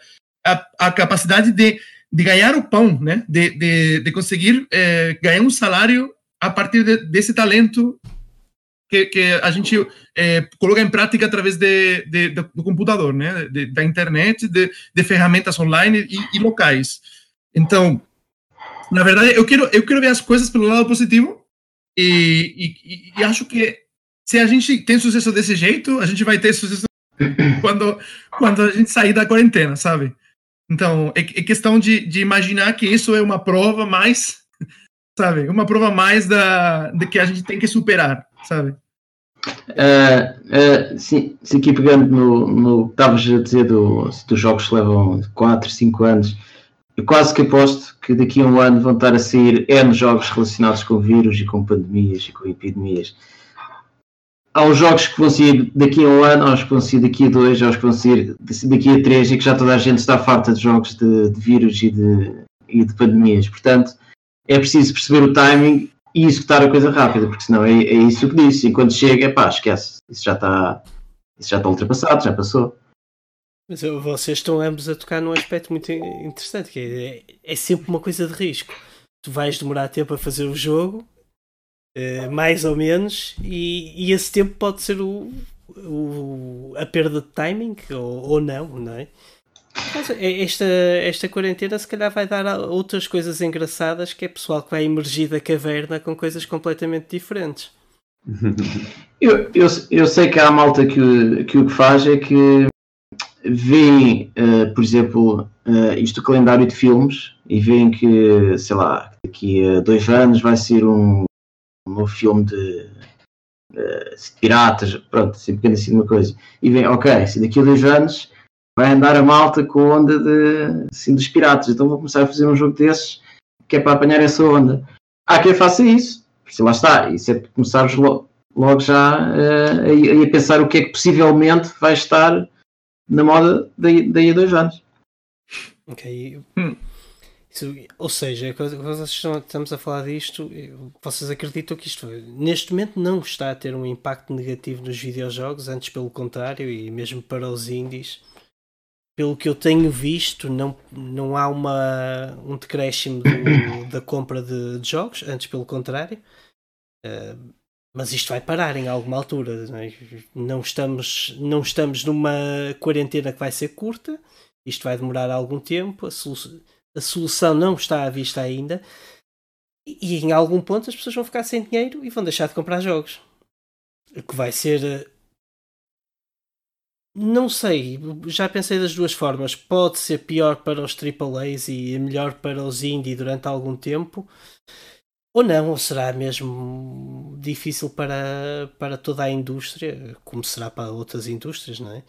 Speaker 3: a, a capacidade de de ganhar o pão, né? De, de, de conseguir é, ganhar um salário a partir de, desse talento que, que a gente é, coloca em prática através de, de, do computador, né? da internet, de, ferramentas online e, e, locais. Então, na verdade, eu quero eu quero ver as coisas pelo lado positivo e, e, e acho que se a gente tem sucesso desse jeito, a gente vai ter sucesso quando quando a gente sair da quarentena, sabe? Então, é, é questão de, de imaginar que isso é uma prova mais, sabe? Uma prova mais da, de que a gente tem que superar, sabe?
Speaker 4: Uh, uh, sim, sim, aqui pegando no, no que estavas a dizer do, dos jogos que levam 4, 5 anos, eu quase que aposto que daqui a um ano vão estar a sair N jogos relacionados com vírus e com pandemias e com epidemias há os jogos que vão sair daqui a um ano, aos que vão sair daqui a dois, aos que vão sair daqui a três e que já toda a gente está farta de jogos de, de vírus e de, e de pandemias. Portanto, é preciso perceber o timing e executar a coisa rápida, porque senão é, é isso que disse. E quando chega, pá, esquece. Isso já está, isso já está ultrapassado, já passou.
Speaker 1: Mas vocês estão ambos a tocar num aspecto muito interessante, que é, é sempre uma coisa de risco. Tu vais demorar tempo a fazer o jogo Uh, mais ou menos, e, e, esse tempo pode ser o, o, a perda de timing ou, ou não, não é? Mas é, esta, esta quarentena se calhar vai dar outras coisas engraçadas que é pessoal que vai emergir da caverna com coisas completamente diferentes.
Speaker 4: Eu, eu, eu sei que há malta que, que o que faz é que vê, uh, por exemplo, uh, isto do calendário de filmes e veem que, sei lá, daqui a dois anos vai ser um um novo filme de, de piratas, pronto, sempre que assim uma coisa. E vem, ok, se daqui a dois anos vai andar a malta com a onda de, assim, dos piratas, então vou começar a fazer um jogo desses que é para apanhar essa onda. Há quem faça isso, se lá está, isso é começares logo, logo já uh, a, a, pensar o que é que possivelmente vai estar na moda daí, daí a dois anos.
Speaker 1: Ok. Hum. Isso, ou seja, estamos a falar disto, vocês acreditam que isto neste momento não está a ter um impacto negativo nos videojogos, antes pelo contrário, e mesmo para os indies. Pelo que eu tenho visto, não, não há uma, um decréscimo do, da compra de, de, jogos, antes pelo contrário. Uh, mas isto vai parar em alguma altura. Não, é? não, estamos, não estamos numa quarentena que vai ser curta, isto vai demorar algum tempo. A solução a solução não está à vista ainda. E, em algum ponto as pessoas vão ficar sem dinheiro e vão deixar de comprar jogos. O que vai ser. Eh, não sei, já pensei das duas formas. Pode ser pior para os AAAs e melhor para os indie durante algum tempo, ou não, ou será mesmo difícil para, para toda a indústria, como será para outras indústrias, não é?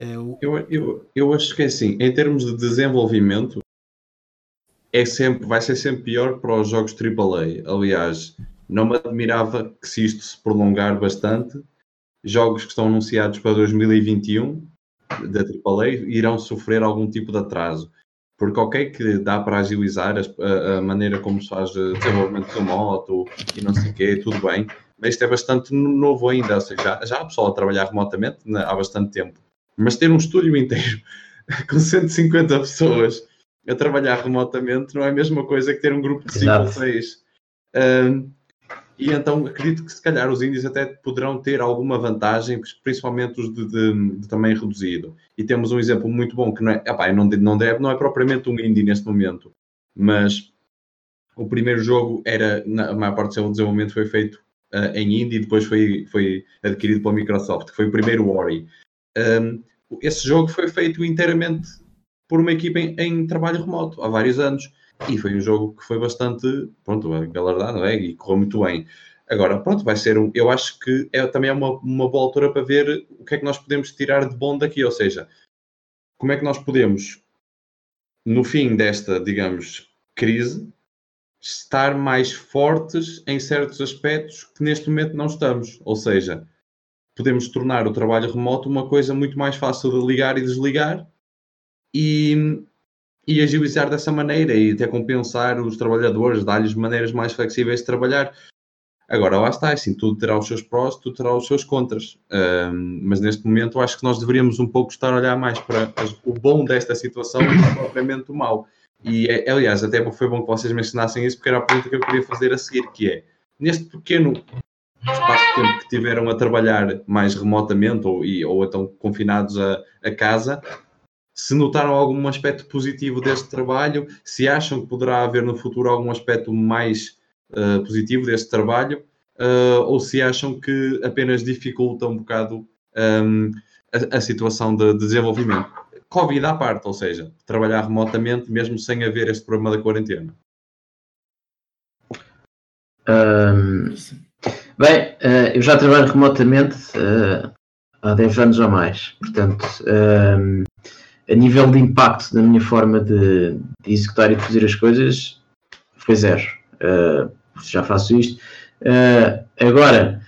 Speaker 2: Eu, eu, eu, eu acho que é assim, em termos de desenvolvimento, é sempre, vai ser sempre pior para os jogos AAA. Aliás, não me admirava que se isto se prolongar bastante, jogos que estão anunciados para 2021 da AAA irão sofrer algum tipo de atraso. Porque ok que dá para agilizar a, a maneira como se faz desenvolvimento de moto e não sei o quê, tudo bem, mas isto é bastante novo ainda, ou seja, já, já há pessoal a trabalhar remotamente há bastante tempo. Mas ter um estúdio inteiro com 150 pessoas a trabalhar remotamente não é a mesma coisa que ter um grupo de 5 ou 6. Um, e então acredito que se calhar os índios até poderão ter alguma vantagem, principalmente os de, de, de tamanho reduzido. E temos um exemplo muito bom que não é, epá, não, não, deve, não é propriamente um indie neste momento, mas o primeiro jogo era, na a maior parte do seu desenvolvimento foi feito uh, em indie e depois foi, foi adquirido pela Microsoft, que foi o primeiro Ori. Um, esse jogo foi feito inteiramente por uma equipa em, em trabalho remoto há vários anos e foi um jogo que foi bastante, pronto, galardado, é? E correu muito bem. Agora, pronto, vai ser um. Eu acho que é, também é uma, uma boa altura para ver o que é que nós podemos tirar de bom daqui, ou seja, como é que nós podemos, no fim desta, digamos, crise, estar mais fortes em certos aspectos que neste momento não estamos. Ou seja, podemos tornar o trabalho remoto uma coisa muito mais fácil de ligar e desligar e e agilizar dessa maneira e até compensar os trabalhadores, dar-lhes maneiras mais flexíveis de trabalhar. Agora, lá está, assim, tudo terá os seus prós, tudo terá os seus contras. Um, mas neste momento, acho que nós deveríamos um pouco estar a olhar mais para o bom desta situação do que propriamente o mau. E, é, aliás, até foi bom que vocês mencionassem isso, porque era a pergunta que eu queria fazer a seguir, que é, neste pequeno espaço de tempo que tiveram a trabalhar mais remotamente ou, e, ou então confinados a, a casa, se notaram algum aspecto positivo deste trabalho, se acham que poderá haver no futuro algum aspecto mais uh, positivo deste trabalho, uh, ou se acham que apenas dificulta um bocado um, ehm, a, a, situação de, de, desenvolvimento. Covid à parte, ou seja, trabalhar remotamente mesmo sem haver este problema da quarentena.
Speaker 4: Um, ehm, bem, uh, eu já trabalho remotamente há 10 anos ou mais, portanto. Um, ehm, a nível de impacto na minha forma de, de executar e de fazer as coisas, foi zero. Uh, já faço isto. Uh, agora,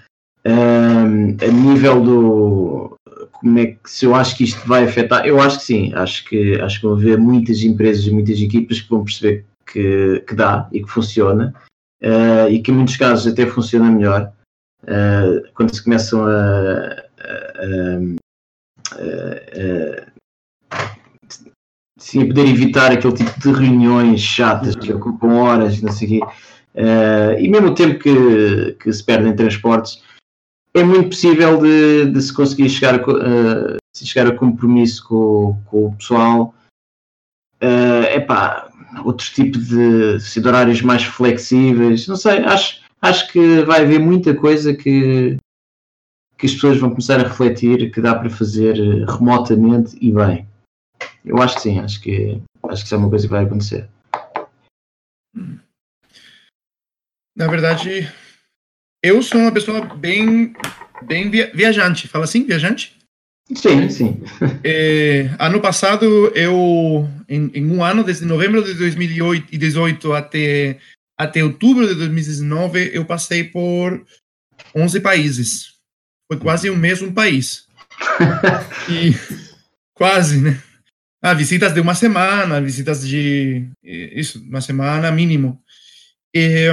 Speaker 4: uh, a nível do. Como é que se eu acho que isto vai afetar? Eu acho que sim. Acho que, acho que vão haver muitas empresas e muitas equipas que vão perceber que, que dá e que funciona. e que em muitos casos até funciona melhor. quando se começam a, a, a sim, poder evitar aquele tipo de reuniões chatas que ocupam horas, não sei o quê, uh, e mesmo o tempo que, que se perde em transportes, é muito possível de, de se conseguir chegar a, uh, chegar a compromisso com, com o pessoal. Uh, epá, outro tipo de, de horários mais flexíveis, não sei, acho, acho que vai haver muita coisa que, que as pessoas vão começar a refletir que dá para fazer remotamente e bem. Eu acho que sim, acho que, acho que isso é uma coisa que vai acontecer.
Speaker 3: Na verdade, eu sou uma pessoa bem, bem viajante. Fala assim, viajante?
Speaker 4: Sim, sim.
Speaker 3: É, ano passado, eu, em, em, um ano, desde novembro de 2018 até, até outubro de 2019, eu passei por 11 países. Foi quase um mês um país. E quase, né? Ah, visitas de uma semana, visitas de isso, uma semana mínimo. E,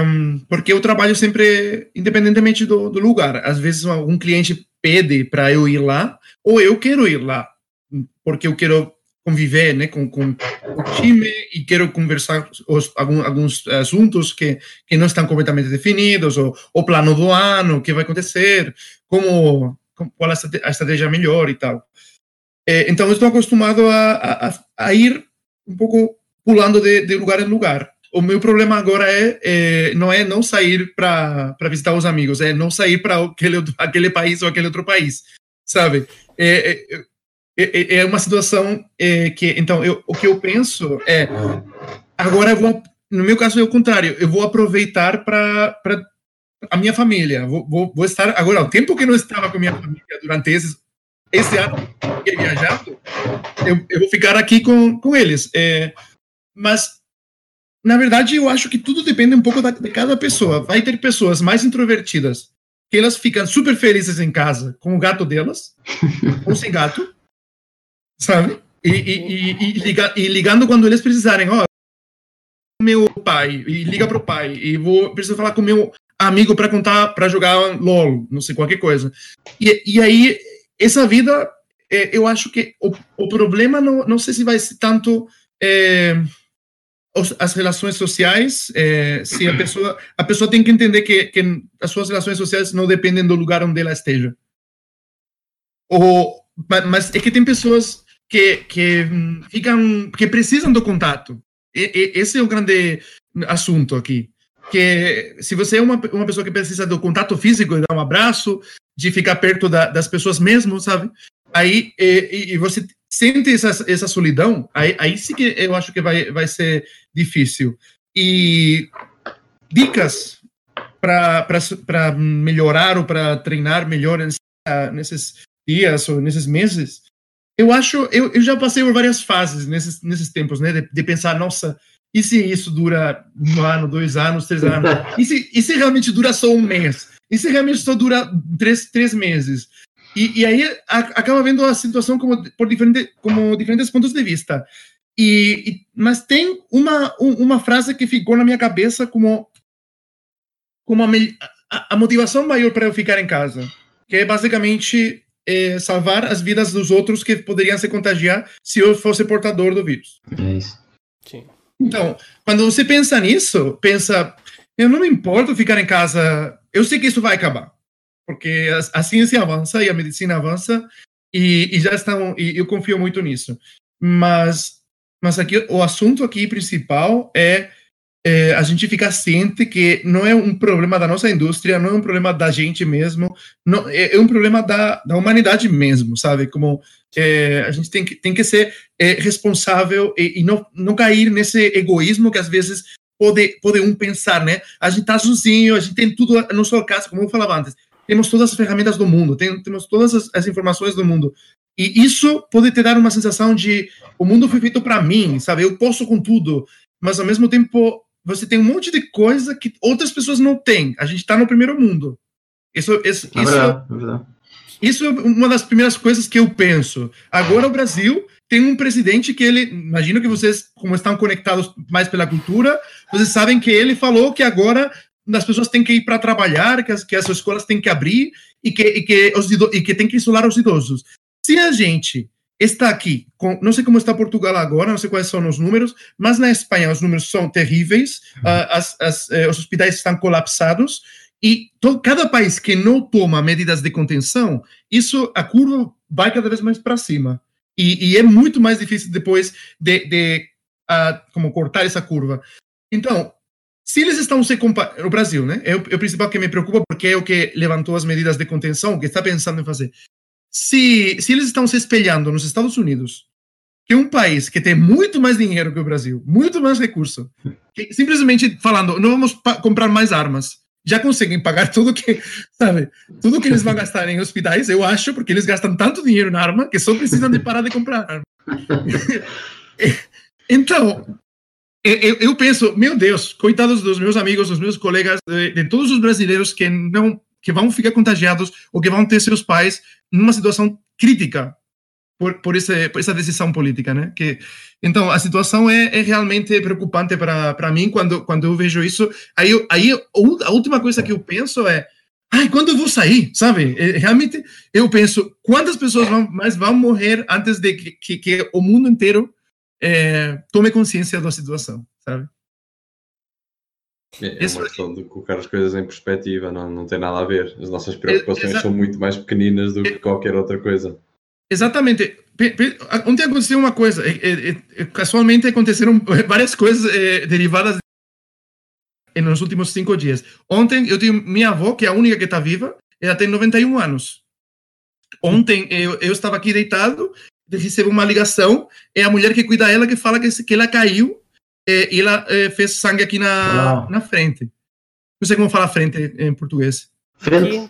Speaker 3: porque eu trabalho sempre independentemente do, do lugar. Às vezes algum cliente pede para eu ir lá, ou eu quero ir lá, porque eu quero conviver né, com, com o time e quero conversar os, alguns, alguns assuntos que, que não estão completamente definidos, ou o plano do ano, o que vai acontecer, como, qual a estratégia melhor e tal. É, então, eu estou acostumado a, a, a, ir um pouco pulando de, de, lugar em lugar. O meu problema agora é, é não é não sair para visitar os amigos, é não sair para aquele, aquele país ou aquele outro país, sabe? É, é, é, é uma situação é, que, então, eu, o que eu penso é, agora eu vou, no meu caso é o contrário, eu vou aproveitar para a minha família, vou, vou, vou estar, agora, o tempo que não estava com minha família durante esses esse ano que viajado, eu, eu vou ficar aqui com, com eles. É, mas na verdade, eu acho que tudo depende um pouco da, de cada pessoa. Vai ter pessoas mais introvertidas que elas ficam super felizes em casa com o gato delas, ou sem gato, sabe? E, e, e, e, liga, e ligando quando eles precisarem, ó, meu pai, e liga pro pai, e vou preciso falar com meu amigo para contar, para jogar LOL, não sei, qualquer coisa. E, e aí, essa vida, é, eu acho que o, o problema não, não sei se vai ser tanto. É, as relações sociais, é, se a pessoa, a pessoa tem que entender que, que as suas relações sociais não dependem do lugar onde ela esteja. Ou, mas é que tem pessoas que, que ficam, que precisam do contato. E, e, esse é o grande assunto aqui. Que se você é uma, uma pessoa que precisa do contato físico, de dar um abraço, de ficar perto da, das pessoas mesmo, sabe? Aí e, e você sente essa, essa solidão, aí, aí sim que eu acho que vai, vai ser difícil. E dicas para melhorar ou para treinar melhor nesses dias ou nesses meses, eu acho, eu, eu já passei por várias fases nesses, nesses tempos, né, de, de pensar, nossa, e se isso dura um ano, dois anos, três anos? E se, e se realmente dura só um mês? E se realmente só dura três, três meses? E, e aí a, acaba vendo a situação como por diferente, como diferentes pontos de vista. E, e, mas tem uma, uma frase que ficou na minha cabeça como, como a, a, a motivação maior para eu ficar em casa, que é basicamente é, salvar as vidas dos outros que poderiam se contagiar se eu fosse portador do vírus.
Speaker 4: É isso.
Speaker 3: Sim. Então, quando você pensa nisso, pensa, eu não me importo ficar em casa, eu sei que isso vai acabar. Porque a, a, ciência avança e a medicina avança e, e, já estão e eu confio muito nisso. Mas mas aqui o assunto aqui principal é, é, a gente ficar ciente que não é um problema da nossa indústria não é um problema da gente mesmo não é, é um problema da, da humanidade mesmo sabe como é, a gente tem que tem que ser é, responsável e, e não não cair nesse egoísmo que às vezes pode, pode um pensar, né? A gente tá sozinho, a gente tem tudo no seu caso, como eu falava antes temos todas as ferramentas do mundo, tem, temos todas as, as, informações do mundo. E isso pode te dar uma sensação de o mundo foi feito para mim, sabe? Eu posso com tudo, mas ao mesmo tempo você tem um monte de coisa que outras pessoas não têm. A gente está no primeiro mundo. Isso, isso, é verdade, isso, é verdade. isso é uma das primeiras coisas que eu penso. Agora o Brasil tem um presidente que ele, imagino que vocês, como estão conectados mais pela cultura, vocês sabem que ele falou que agora as pessoas têm que ir para trabalhar, que as, que as escolas têm que abrir e que, e que, os, e que tem que isolar os idosos. Se a gente está aqui, com, não sei como está Portugal agora, não sei quais são os números, mas na Espanha os números são terríveis, uh, as, as, uh, os hospitais estão colapsados e todo, cada país que não toma medidas de contenção, isso a curva vai cada vez mais para cima. E, e, é muito mais difícil depois de, de uh, como cortar essa curva. Então, se eles estão se comparando, o Brasil, né? É o, é o, principal que me preocupa porque é o que levantou as medidas de contenção, que está pensando em fazer. Se, se eles estão se espelhando nos Estados Unidos, que é um país que tem muito mais dinheiro que o Brasil, muito mais recurso, que, simplesmente falando, não vamos comprar mais armas, já conseguem pagar tudo que, sabe, tudo que eles vão gastar em hospitais, eu acho, porque eles gastam tanto dinheiro na arma que só precisam de parar de comprar arma. então, eu, eu, penso, meu Deus, coitados dos meus amigos, dos meus colegas, de, de, todos os brasileiros que não que vão ficar contagiados ou que vão ter seus pais numa situação crítica por, por, esse, por essa decisão política, né? Que então a situação é, é realmente preocupante para mim quando quando eu vejo isso. Aí aí a última coisa que eu penso é Ai, quando eu vou sair, sabe? É, realmente, eu penso, quantas pessoas vão, mais vão morrer antes de que, que, que o mundo inteiro é, tome consciência da situação, sabe?
Speaker 2: É, é uma questão de colocar as coisas em perspectiva, não, não tem nada a ver. As nossas preocupações são muito mais pequeninas do que qualquer outra coisa.
Speaker 3: Exatamente. Ontem aconteceu uma coisa, casualmente aconteceram várias coisas derivadas nos últimos cinco dias. Ontem eu tenho minha avó, que é a única que está viva, ela tem 91 anos. Ontem eu, eu estava aqui deitado recebe uma ligação, é a mulher que cuida dela que fala que, que ela caiu e ela é, fez sangue aqui na, na frente. Não sei como fala frente em português.
Speaker 4: Frente?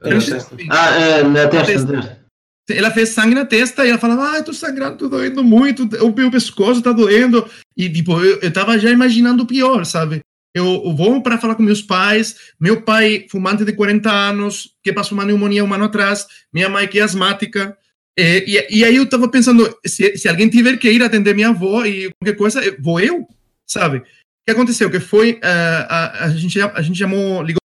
Speaker 4: frente. Ah, é, na testa.
Speaker 3: ela fez sangue na testa e ela falava, ah, tô sangrando, tô doendo muito, o meu pescoço tá doendo. E, tipo, eu, eu tava já imaginando o pior, sabe? Eu, eu vou para falar com meus pais, meu pai, fumante de 40 anos, que passou uma pneumonia um ano atrás, minha mãe que é asmática. E, e, e aí eu tava pensando, se, se alguém tiver que ir atender minha avó e qualquer coisa, vou eu, sabe? O que aconteceu? Que foi, uh, a, a, gente, a gente chamou, ligou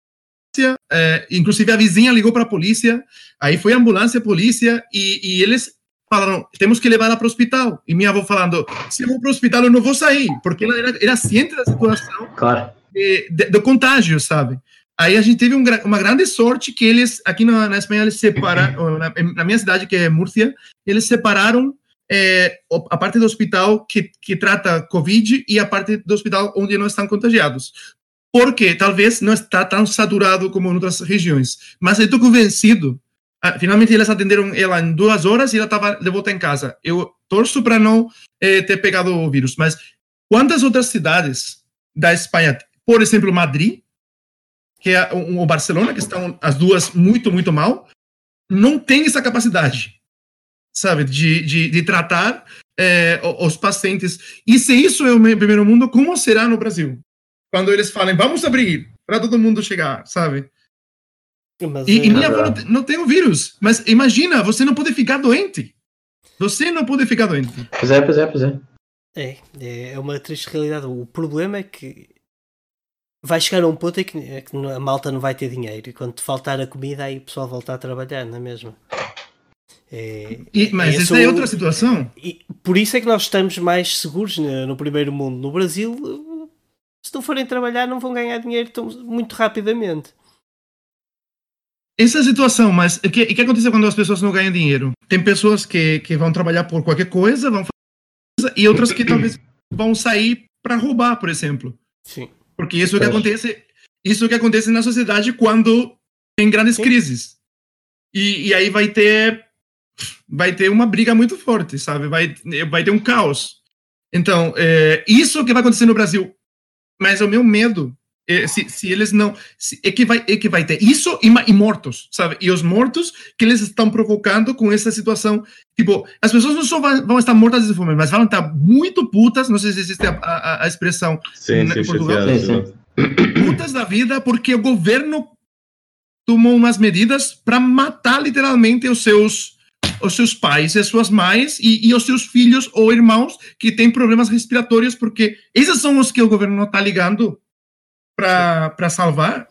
Speaker 3: polícia, é, inclusive a vizinha ligou para a polícia, aí foi a ambulância, a polícia, e, e eles falaram, temos que levar ela para o hospital. E minha avó falando, se eu vou para o hospital eu não vou sair, porque ela era, era ciente da situação
Speaker 4: claro.
Speaker 3: de, de, do contágio, sabe? Aí a gente teve um, uma grande sorte que eles, aqui na, na Espanha, eles separaram, na, na, minha cidade, que é Múrcia, eles separaram é, a parte do hospital que, que trata Covid e a parte do hospital onde não estão contagiados porque talvez não está tão saturado como em outras regiões. Mas eu estou convencido. Ah, finalmente eles atenderam ela em duas horas e ela estava de volta em casa. Eu torço para não eh, ter pegado o vírus. Mas quantas outras cidades da Espanha, por exemplo, Madrid, que é o Barcelona, que estão as duas muito, muito mal, não tem essa capacidade, sabe, de, de, de tratar eh, os pacientes. E se isso é o primeiro mundo, como será no Brasil? quando eles falam, vamos abrir para todo mundo chegar, sabe? Mas e, é... e minha avó não, não tem o vírus, mas imagina, você não pode ficar doente. Você não pode ficar doente.
Speaker 4: Pois é, pois é, pois é.
Speaker 1: É, é uma triste realidade. O problema é que vai chegar a um ponto em que, é que a malta não vai ter dinheiro e quando faltar a comida aí o pessoal volta a trabalhar, não é mesmo?
Speaker 3: É, e, mas é essa é outra situação.
Speaker 1: E por isso é que nós estamos mais seguros no, no primeiro mundo. No Brasil, se não forem trabalhar, não vão ganhar dinheiro tão, muito rapidamente.
Speaker 3: Essa é a situação, mas o que, que acontece quando as pessoas não ganham dinheiro? Tem pessoas que, que vão trabalhar por qualquer coisa, vão fazer e outras que talvez vão sair para roubar, por exemplo.
Speaker 1: Sim.
Speaker 3: Porque isso é que acontece, isso que acontece na sociedade quando tem grandes Sim. crises. E, e aí vai ter vai ter uma briga muito forte, sabe? Vai, vai ter um caos. Então, é, isso que vai acontecer no Brasil mas o meu medo é se, se eles não. Se, é, que vai, é que vai ter isso e, e, mortos, sabe? E os mortos que eles estão provocando com essa situação. Tipo, as pessoas não só vão, vão estar mortas de fome, mas vão estar muito putas. Não sei se existe a, a, a expressão
Speaker 2: sim, sim, Portugal. Sim, sim.
Speaker 3: Putas da vida porque o governo tomou umas medidas para matar literalmente os seus os seus pais e as suas mães e, e, os seus filhos ou irmãos que têm problemas respiratórios, porque esses são os que o governo não está ligando para salvar.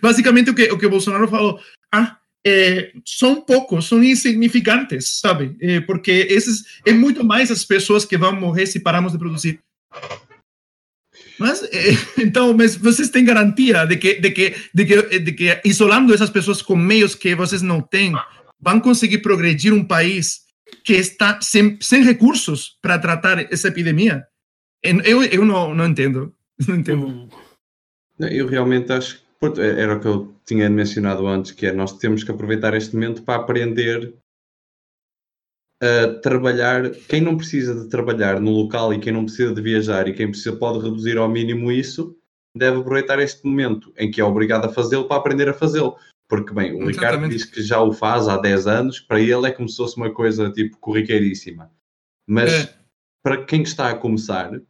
Speaker 3: Basicamente, o que, o que o Bolsonaro falou, ah, é, são poucos, são insignificantes, sabe? É, porque esses é muito mais as pessoas que vão morrer se pararmos de produzir. Mas, é, então, mas vocês têm garantia de que, de que, de que, de que isolando essas pessoas com meios que vocês não têm, vão conseguir progredir um país que está sem, sem recursos para tratar essa epidemia? Eu, eu não, não entendo. Não entendo. Hum.
Speaker 2: Eu realmente acho que era o que eu tinha mencionado antes, que é nós temos que aproveitar este momento para aprender a trabalhar. Quem não precisa de trabalhar no local e quem não precisa de viajar e quem precisa pode reduzir ao mínimo isso, deve aproveitar este momento em que é obrigado a fazê-lo para aprender a fazê-lo. Porque, bem, o Exatamente. Ricardo diz que já o faz há 10 anos, para ele é como se fosse uma coisa tipo corriqueiríssima. Mas é. para quem está a começar,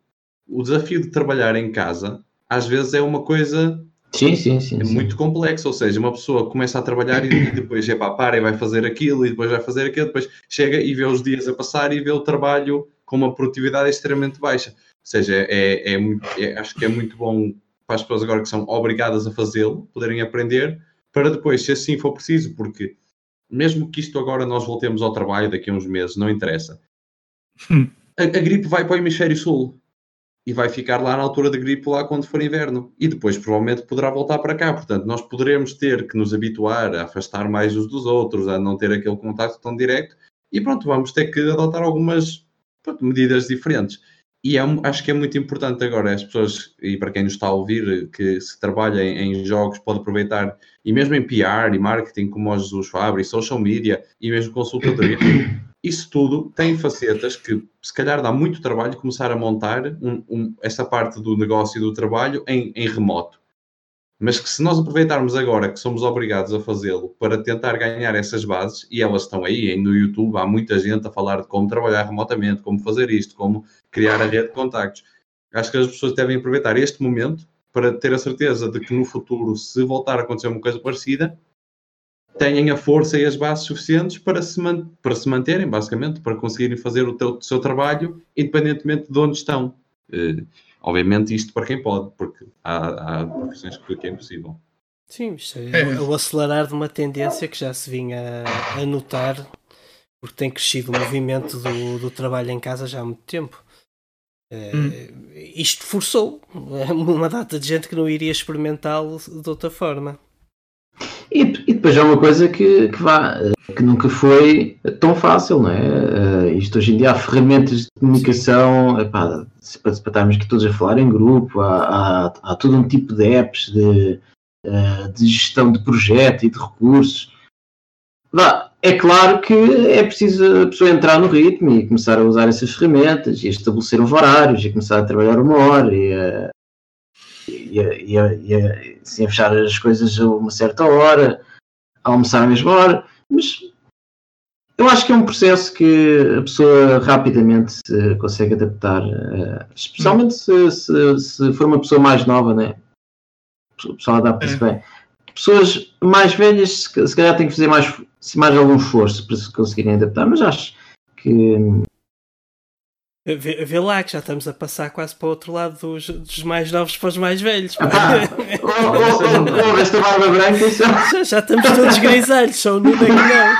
Speaker 2: o desafio de trabalhar em casa às vezes é uma coisa
Speaker 4: sim, sim, sim,
Speaker 2: é
Speaker 4: sim.
Speaker 2: muito complexa. Ou seja, uma pessoa começa a trabalhar e, depois é para para e vai fazer aquilo e depois vai fazer aquilo, depois chega e vê os dias a passar e vê o trabalho com uma produtividade extremamente baixa. Ou seja, é, é, é acho que é muito bom para as pessoas agora que são obrigadas a fazê-lo, poderem aprender, para depois, se assim for preciso, porque mesmo que isto agora nós voltemos ao trabalho daqui a uns meses, não interessa. Hum. A, a, gripe vai para o hemisfério sul e vai ficar lá na altura da gripe lá quando for inverno e depois provavelmente poderá voltar para cá. Portanto, nós poderemos ter que nos habituar a afastar mais uns dos outros, a não ter aquele contato tão direto e pronto, vamos ter que adotar algumas pronto, medidas diferentes. E é, acho que é muito importante agora as pessoas, e para quem nos está a ouvir, que se trabalha em, em jogos, pode aproveitar, e mesmo em PR e marketing, como o Jesus Fabri, social media e mesmo consultoria, isso tudo tem facetas que se calhar dá muito trabalho começar a montar um, um, parte do negócio e do trabalho em, em remoto. mas que se nós aproveitarmos agora que somos obrigados a fazê-lo para tentar ganhar essas bases, e elas estão aí, no YouTube há muita gente a falar de como trabalhar remotamente, como fazer isto, como criar a rede de contactos. Acho que as pessoas devem aproveitar este momento para ter a certeza de que no futuro, se voltar a acontecer uma coisa parecida, tenham a força e as bases suficientes para se, para se manterem, basicamente, para conseguirem fazer o, teu, o seu trabalho, independentemente de onde estão. Uh, obviamente, isto para quem pode, porque há, há profissões que é impossível.
Speaker 1: Sim, isto é, é o acelerar de uma tendência que já se vinha a, notar, porque tem crescido o movimento do, do trabalho em casa já há muito tempo. Hum. Isto forçou uma data de gente que não iria experimentá-lo de outra forma.
Speaker 4: E, depois é uma coisa que, que, vá, que nunca foi tão fácil, não é? Uh, isto hoje em dia há ferramentas de comunicação epá, para, para estarmos aqui todos a falar em grupo, há, há, há todo um tipo de apps de, uh, de gestão de projeto e de recursos. Vá, é claro que é preciso a pessoa entrar no ritmo e começar a usar essas ferramentas e estabelecer os horários e começar a trabalhar uma hora e a, e a, e a, e a assim, fechar as coisas a uma certa hora, a almoçar à mesma hora, mas eu acho que é um processo que a pessoa rapidamente se consegue adaptar, uh, especialmente se, se, se, for uma pessoa mais nova, né? A pessoa adapta-se é. bem. Pessoas mais velhas, se, se calhar, têm que fazer mais, mais algum esforço para se conseguirem adaptar, mas acho que
Speaker 1: Vê, vê, lá que já estamos a passar quase para o outro lado dos, dos mais novos para os mais velhos.
Speaker 4: Ah, oh, esta barba branca
Speaker 1: é já, já estamos todos grisalhos, só o Nuno é que não.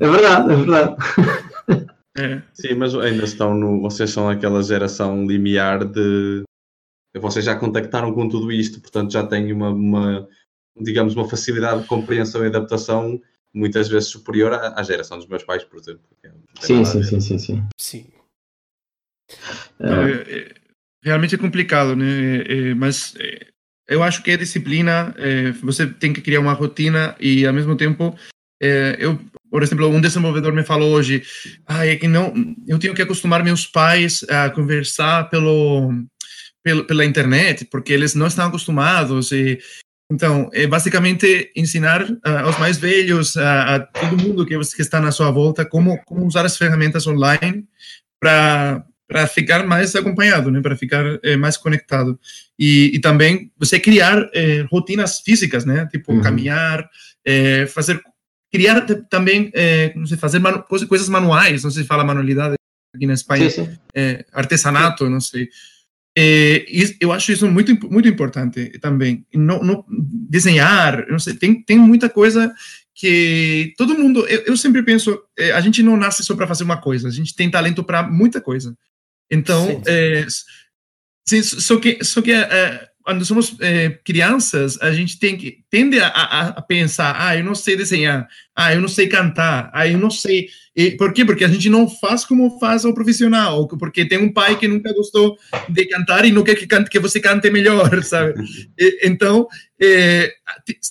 Speaker 4: É verdade, é verdade.
Speaker 2: É. Sim, mas ainda estão no. Vocês são aquela geração limiar de. Vocês já contactaram com tudo isto, portanto já têm uma, uma digamos, uma facilidade de compreensão e adaptação muitas vezes superior à, à geração dos meus pais, por exemplo.
Speaker 4: É sim, sim, sim, sim, sim,
Speaker 1: sim.
Speaker 3: É, realmente é complicado, né? É, mas eu acho que é disciplina. você tem que criar uma rotina e, ao mesmo tempo, eu, por exemplo, um desenvolvedor me falou hoje, ah, é que não, eu tenho que acostumar meus pais a conversar pelo, pelo pela internet, porque eles não estão acostumados e então, é basicamente ensinar uh, aos mais velhos, uh, a todo mundo que, que está na sua volta, como, como usar as ferramentas online para para ficar mais acompanhado, né, para ficar é, mais conectado. E, e também você criar é, rotinas físicas, né, tipo uhum. caminhar, é, fazer, criar também, não sei, fazer manu, coisas manuais, não sei se fala manualidade aqui na Espanha, sim, sim. artesanato, não sei. É, eu acho isso muito, muito importante também. Não, não, desenhar, não sei, tem, tem muita coisa que todo mundo. Eu, eu sempre penso, é, a gente não nasce só para fazer uma coisa, a gente tem talento para muita coisa. Então, é, sim, só que, só que é, quando somos é, crianças, a gente tem que tende a, a, a, pensar, ah, eu não sei desenhar, ah, eu não sei cantar, ah, eu não sei. E, por quê? Porque a gente não faz como faz o profissional, porque tem um pai que nunca gostou de cantar e não quer que, cante, que você cante melhor, sabe? E, então, é,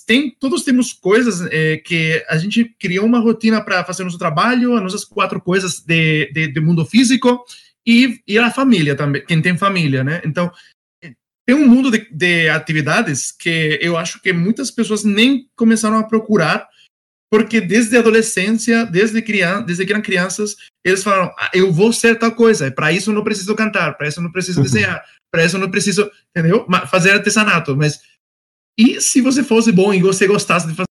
Speaker 3: tem, todos temos coisas é, que a gente criou uma rotina para fazer nosso trabalho, as nossas quatro coisas de, de, de mundo físico, e, e a família também, quem tem família, né? Então, tem um mundo de, de, atividades que eu acho que muitas pessoas nem começaram a procurar, porque desde a adolescência, desde, criança, desde que eram crianças, eles falaram: ah, eu vou ser tal coisa, para isso eu não preciso cantar, para isso eu não preciso desenhar, para isso eu não preciso, entendeu? Fazer artesanato. Mas e se você fosse bom e você gostasse de fazer,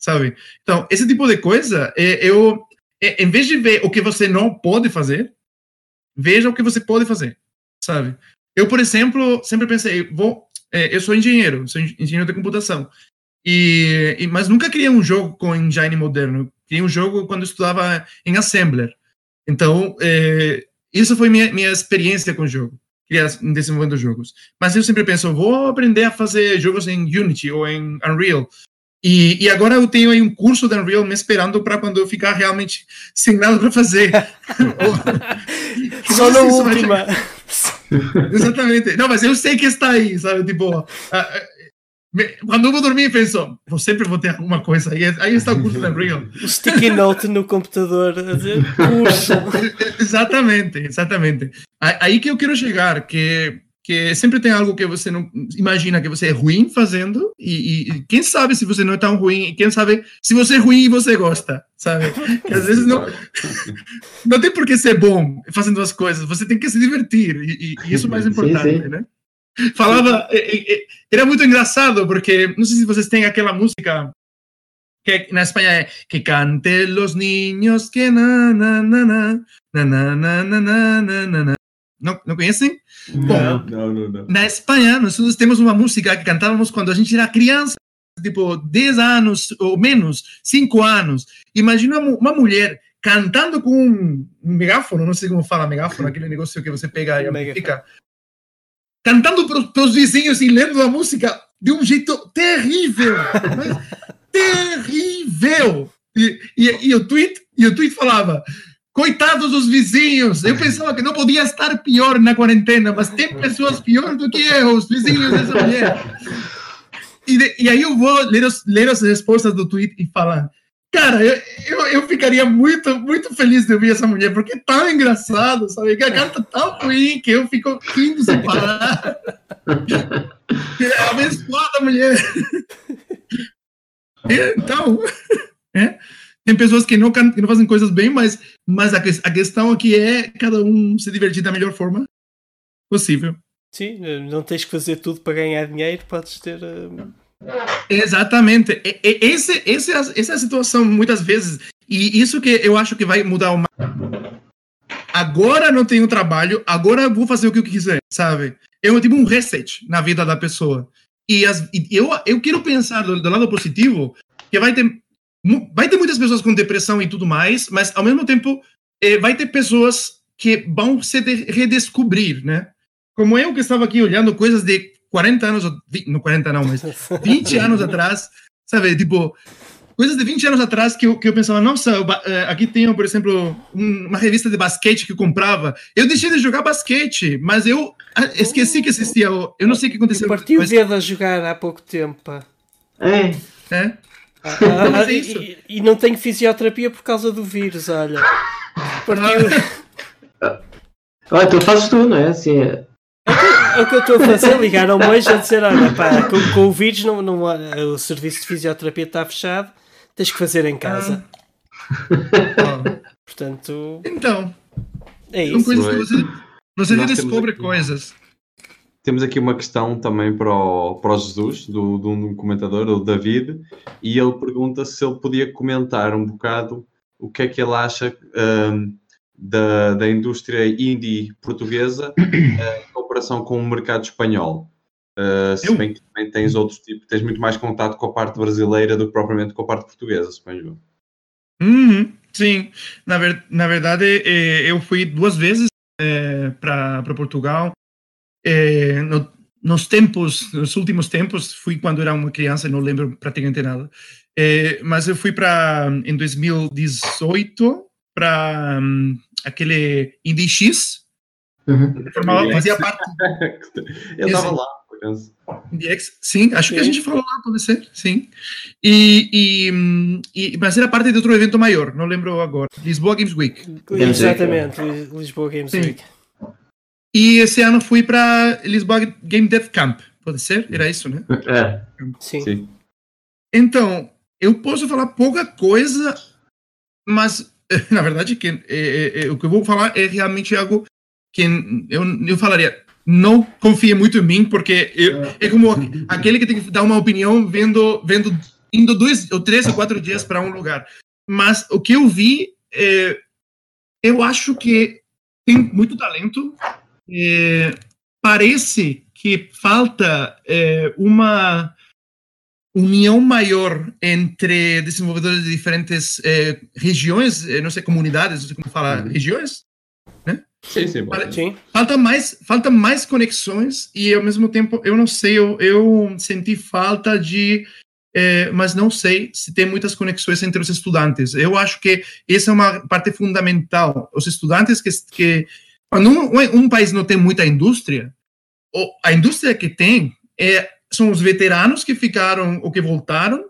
Speaker 3: sabe? Então, esse tipo de coisa, é, eu, é, em vez de ver o que você não pode fazer, veja o que você pode fazer, sabe? Eu, por exemplo, sempre pensei, vou, é, eu sou engenheiro, sou engenheiro de computação, e, e, mas nunca criei um jogo com engine moderno. Criei um jogo quando estudava em Assembler. Então, é, isso foi minha, minha experiência com o jogo, criar, desenvolvendo jogos. Mas eu sempre penso, vou aprender a fazer jogos em Unity ou em Unreal. E, e agora eu tenho aí um curso da Unreal me esperando para quando eu ficar realmente sem nada para fazer.
Speaker 1: Só na última.
Speaker 3: Exatamente. Não, mas eu sei que está aí, sabe? Tipo, quando eu vou dormir, penso, eu sempre vou ter alguma coisa. Aí, aí está o curso da Unreal.
Speaker 1: O sticky note no computador curso.
Speaker 3: exatamente, exatamente. Aí que eu quero chegar, que que sempre tem algo que você não imagina que você é ruim fazendo e, e, quem sabe se você não é tão ruim e quem sabe se você é ruim e você gosta, sabe? Que às vezes não não tem por que ser bom fazendo as coisas, você tem que se divertir e, e isso é mais importante, sim, sim. né? Falava, era muito engraçado porque não sei se vocês têm aquela música que na Espanha é que cante los niños que na na na na na na na na na na não, não conhecem?
Speaker 2: Não, Bom, não, não, não.
Speaker 3: Na Espanha, nós temos uma música que cantávamos quando a gente era criança, tipo 10 anos ou menos, 5 anos. Imagina uma mulher cantando com um megáfono, não sei como fala megáfono, aquele negócio que você pega e amplifica. Cantando para os vizinhos e lendo a música de um jeito terrível. terrível! E, e, e, o tweet, e o tweet falava Coitados dos vizinhos. Eu pensava que não podia estar pior na quarentena, mas tem pessoas pior do que eu, os vizinhos dessa mulher. E, de, e aí eu vou ler, os, ler as respostas do tweet e falar. Cara, eu, eu, eu, ficaria muito, muito feliz de ouvir essa mulher, porque é tão engraçado, sabe? Que a carta tá tão ruim que eu fico rindo sem parar. É abençoada mulher. Então, é, tem pessoas que não, que não fazem coisas bem, mas, mas a, a questão aqui é cada um se divertir da melhor forma possível.
Speaker 1: Sim, não tens que fazer tudo para ganhar dinheiro, podes ter. Uh...
Speaker 3: Exatamente. Esse, esse, essa é a situação muitas vezes. E isso que eu acho que vai mudar o Agora não tenho trabalho, agora vou fazer o que eu quiser, sabe? É tipo um reset na vida da pessoa. E, as, e eu, eu quero pensar do, do lado positivo que vai ter vai ter muitas pessoas com depressão e tudo mais, mas ao mesmo tempo é, vai ter pessoas que vão se redescobrir, né? Como eu que estava aqui olhando coisas de 40 anos, não 40 não, mas 20 anos atrás, sabe? Tipo, coisas de 20 anos atrás que eu, que eu pensava, nossa, eu, eh, aqui tem, por exemplo, um, uma revista de basquete que eu comprava. Eu deixei de jogar basquete, mas eu ah, esqueci que existia. Eu não sei o que aconteceu. Eu
Speaker 1: parti o dedo a jogar há pouco tempo.
Speaker 3: É. É?
Speaker 1: Ah, ah, ah e, e, não tenho fisioterapia por causa do vírus, olha. Partiu.
Speaker 4: Olha, tu fazes tu, não é? Assim, é...
Speaker 1: É o que eu estou a fazer, ligaram-me hoje a dizer, olha, pá, com, com, o vírus não, não, o serviço de fisioterapia está fechado, tens que fazer em casa. Ah. Portanto...
Speaker 3: Então...
Speaker 1: É isso. São
Speaker 3: coisas que você, você descobre aqui... coisas.
Speaker 2: Temos aqui uma questão também para o, para o Jesus, do, de um comentador, o David, e ele pergunta se ele podia comentar um bocado o que é que ele acha um, da, da indústria indie portuguesa em comparação com o mercado espanhol. Uh, se bem que também tens outros tipos, tens muito mais contato com a parte brasileira do que propriamente com a parte portuguesa, suponho
Speaker 3: uhum, sim, na, ver, na verdade eh, eu fui duas vezes eh, para Portugal é, no, nos tempos, nos últimos tempos, fui quando era uma criança, não lembro praticamente nada. É, mas eu fui para em 2018 para um, aquele Indie X.
Speaker 2: Uhum. Formava, fazia parte. eu estava lá, por acaso.
Speaker 3: Sim, acho sim. que a gente falou lá, pode ser, sim. E, e, e, mas era parte de outro evento maior, não lembro agora. Lisboa Games Week.
Speaker 1: Exatamente, Lisboa Games sim. Week.
Speaker 3: E esse ano fui para Lisboa Game Dev Camp. Pode ser? Era isso, né?
Speaker 4: É.
Speaker 1: Sim. Sim.
Speaker 3: Então, eu posso falar pouca coisa, mas na verdade que é, é, é, o que eu vou falar é realmente algo que eu, eu falaria. Não confie muito em mim, porque eu, é como aquele que tem que dar uma opinião vendo, vendo indo dois ou três ou quatro dias para um lugar. Mas o que eu vi, é, eu acho que tem muito talento, é, parece que falta é, uma união maior entre desenvolvedores de diferentes é, regiões, é, não sei, comunidades, não sei como falar, uhum. regiões, né?
Speaker 2: Sim, sim,
Speaker 3: sim. Falta mais, falta mais conexões e ao mesmo tempo eu não sei, eu, eu senti falta de é, mas não sei se tem muitas conexões entre os estudantes. Eu acho que essa é uma parte fundamental. Os estudantes que, que quando um, um país não tem muita indústria, a indústria que tem é, são os veteranos que ficaram ou que voltaram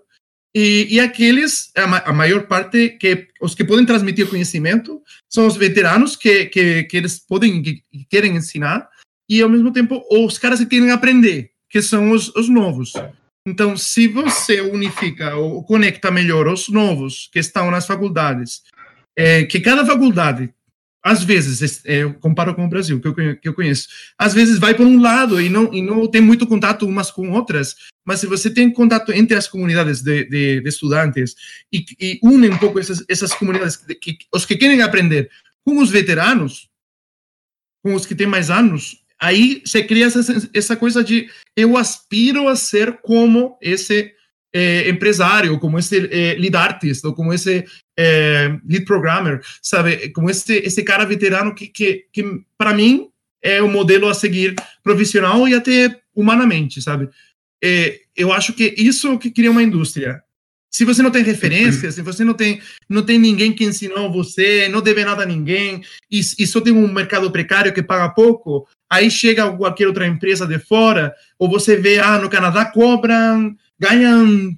Speaker 3: e, e aqueles, a, maior parte, que os que podem transmitir conhecimento são os veteranos que, que, que eles podem, que querem ensinar e ao mesmo tempo os caras que querem aprender, que são os, os novos. Então, se você unifica ou conecta melhor os novos que estão nas faculdades, é, que cada faculdade, às vezes, é, eu comparo com o Brasil, que eu, que eu conheço, às vezes vai por um lado e não, e não tem muito contato umas com outras, mas se você tem contato entre as comunidades de, de, de estudantes e, e, une um pouco essas, essas comunidades, que, os que querem aprender com os veteranos, com os que têm mais anos, aí você cria essa, essa coisa de eu aspiro a ser como esse é, empresário, como esse é, lead artist, ou como esse é, lead programmer, sabe? Como esse, esse cara veterano que, que, que para mim, é o modelo a seguir profissional e até humanamente, sabe? Eu acho que isso que cria uma indústria. Se você não tem referência, se você não tem, não tem ninguém que ensinou você, não deve nada a ninguém, e, e só tem um mercado precário que paga pouco, aí chega qualquer outra empresa de fora, ou você vê, ah, no Canadá cobram, ganham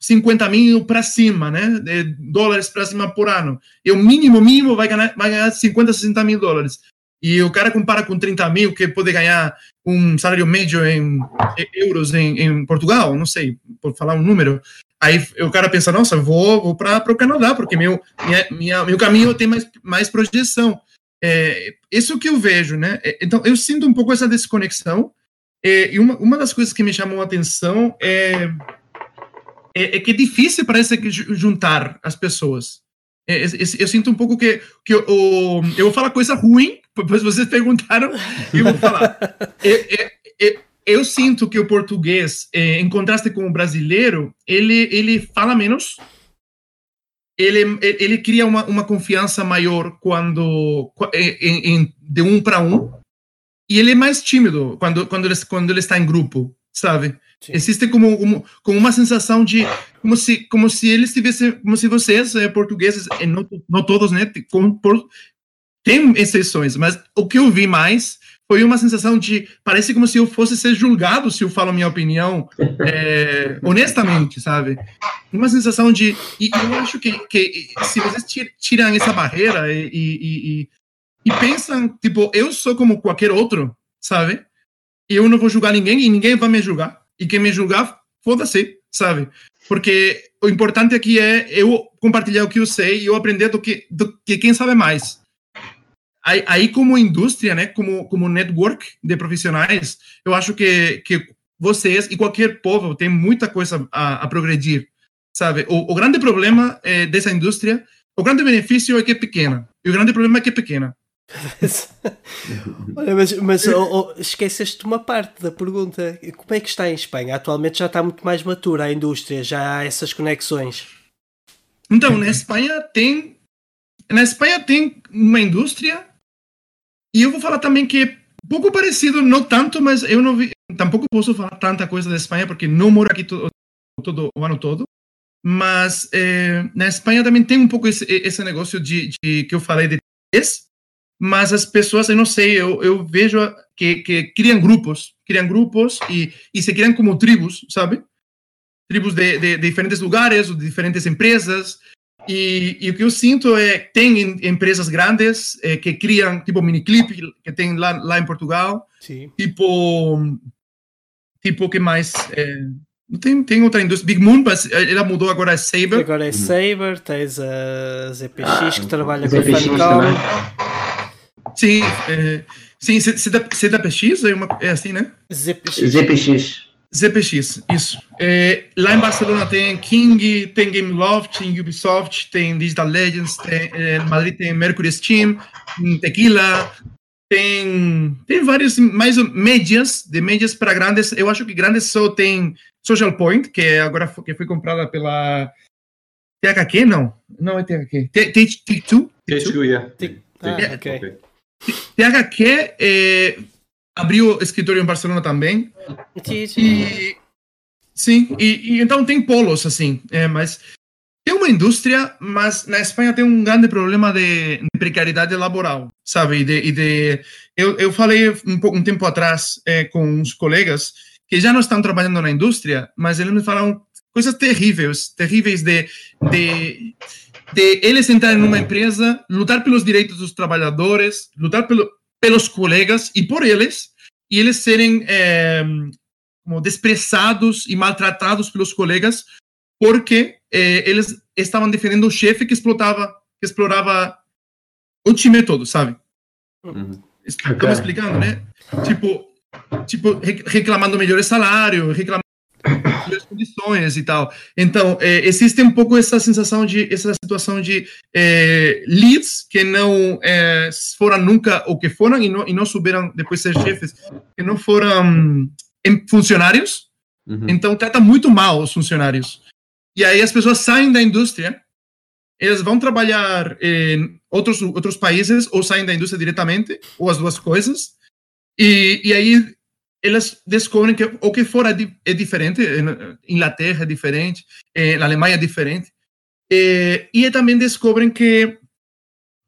Speaker 3: 50 mil para cima, né? De dólares para cima por ano. E o mínimo, mínimo vai ganhar, vai ganhar 50, 60 mil dólares. E o cara compara com 30 mil, que pode ganhar um salário médio em euros em, em Portugal, não sei, por falar um número. Aí o cara pensa, nossa, vou, vou para o Canadá, porque meu, minha, minha, meu caminho tem mais, mais projeção. É, isso que eu vejo, né? É, então, eu sinto um pouco essa desconexão. É, e uma, uma das coisas que me chamou a atenção é, é, é que é difícil, parece, juntar as pessoas. É, eu, eu, sinto um pouco que, que eu, eu vou falar coisa ruim, depois vocês perguntaram, eu vou falar. eu, eu sinto que o português, em contraste com o brasileiro, ele, ele fala menos, ele, ele cria uma, uma confiança maior quando em, em, de um para um e ele é mais tímido quando quando ele, quando ele está em grupo sabe Sim. existe como, como como uma sensação de como se como se ele estivesse como se vocês é, portugueses não, não todos né com, por, tem exceções mas o que eu vi mais foi uma sensação de parece como se eu fosse ser julgado se eu falo a minha opinião é, honestamente, sabe? Uma sensação de e eu acho que, que se vocês tiram essa barreira e, e, e, e pensam tipo eu sou como qualquer outro, sabe? Eu não vou julgar ninguém e ninguém vai me julgar e quem me julgar foda-se, sabe? Porque o importante aqui é eu compartilhar o que eu sei e eu aprender do que do que quem sabe mais aí, aí, como indústria, né, como, como network de profissionais, eu acho que, que vocês e qualquer povo tem muita coisa a, a progredir, sabe? O, o grande problema é, dessa indústria, o grande benefício é que é pequena, e o grande problema é que é pequena.
Speaker 1: Olha, mas, mas oh, oh, esqueceste uma parte da pergunta. Como é que está em Espanha? Atualmente já está muito mais matura a indústria, já há essas conexões.
Speaker 3: Então, na Espanha tem na Espanha tem uma indústria e eu vou falar também que é pouco parecido, não tanto, mas eu não vi, tampouco posso falar tanta coisa da Espanha porque não moro aqui todo, todo o ano todo. Mas é, na Espanha também tem um pouco esse, esse negócio de, de, que eu falei de três, mas as pessoas, eu não sei, eu, eu vejo que, que criam grupos, criam grupos e, e se criam como tribos, sabe? Tribos de, de, de diferentes lugares, de diferentes empresas, e, e, o que eu sinto é tem empresas grandes é, que criam tipo miniclip que tem lá, lá em Portugal Sim. tipo tipo que mais é, tem tem outra indústria Big Moon mas ela mudou agora é Saber
Speaker 1: agora é Saber tens a ZPX ah, que trabalha com a Famicom
Speaker 3: sim é, sim ZPX é, uma, é assim né
Speaker 4: ZPX, ZPX.
Speaker 3: ZPX, isso. É, lá em Barcelona tem King, tem Gameloft, tem Ubisoft, tem Digital Legends, tem, é, Madrid tem Mercury Steam, Tequila, tem, tem várias, mais médias, de médias para grandes. Eu acho que grandes só tem Social Point, que é agora que foi comprada pela THQ, não? Não é THQ.
Speaker 2: Take-Two? Take-Two, yeah. Ah,
Speaker 3: ok. THQ é abriu escritório em Barcelona também. Sim, sim. E, sim, e, e, então tem polos, assim, é, mas tem uma indústria, mas na Espanha tem um grande problema de, de precariedade laboral, sabe? E de, e de eu, eu falei um, um tempo atrás é, com uns colegas que já não estão trabalhando na indústria, mas eles me falaram coisas terríveis, terríveis de, de, de eles entrarem numa empresa, lutar pelos direitos dos trabalhadores, lutar pelo, pelos colegas e por eles, e eles serem é, desprezados e maltratados pelos colegas porque é, eles estavam defendendo o chefe que explotava, que explorava o time todo, sabe?
Speaker 2: Uhum.
Speaker 3: Explicando, né? Tipo, tipo reclamando melhores salários, reclamando melhores condições e tal. Então, é, existe um pouco essa sensação de, essa situação de é, leads que não é, foram nunca, ou que foram e não, e não souberam depois ser chefes, que não foram funcionários, uhum. então trata muito mal os funcionários. E aí as pessoas saem da indústria, elas vão trabalhar em outros, outros países, ou saem da indústria diretamente, ou as duas coisas, e, e aí elas descobrem que o que fora é diferente, em Inglaterra é diferente, na Alemanha é diferente, e, e também descobrem que,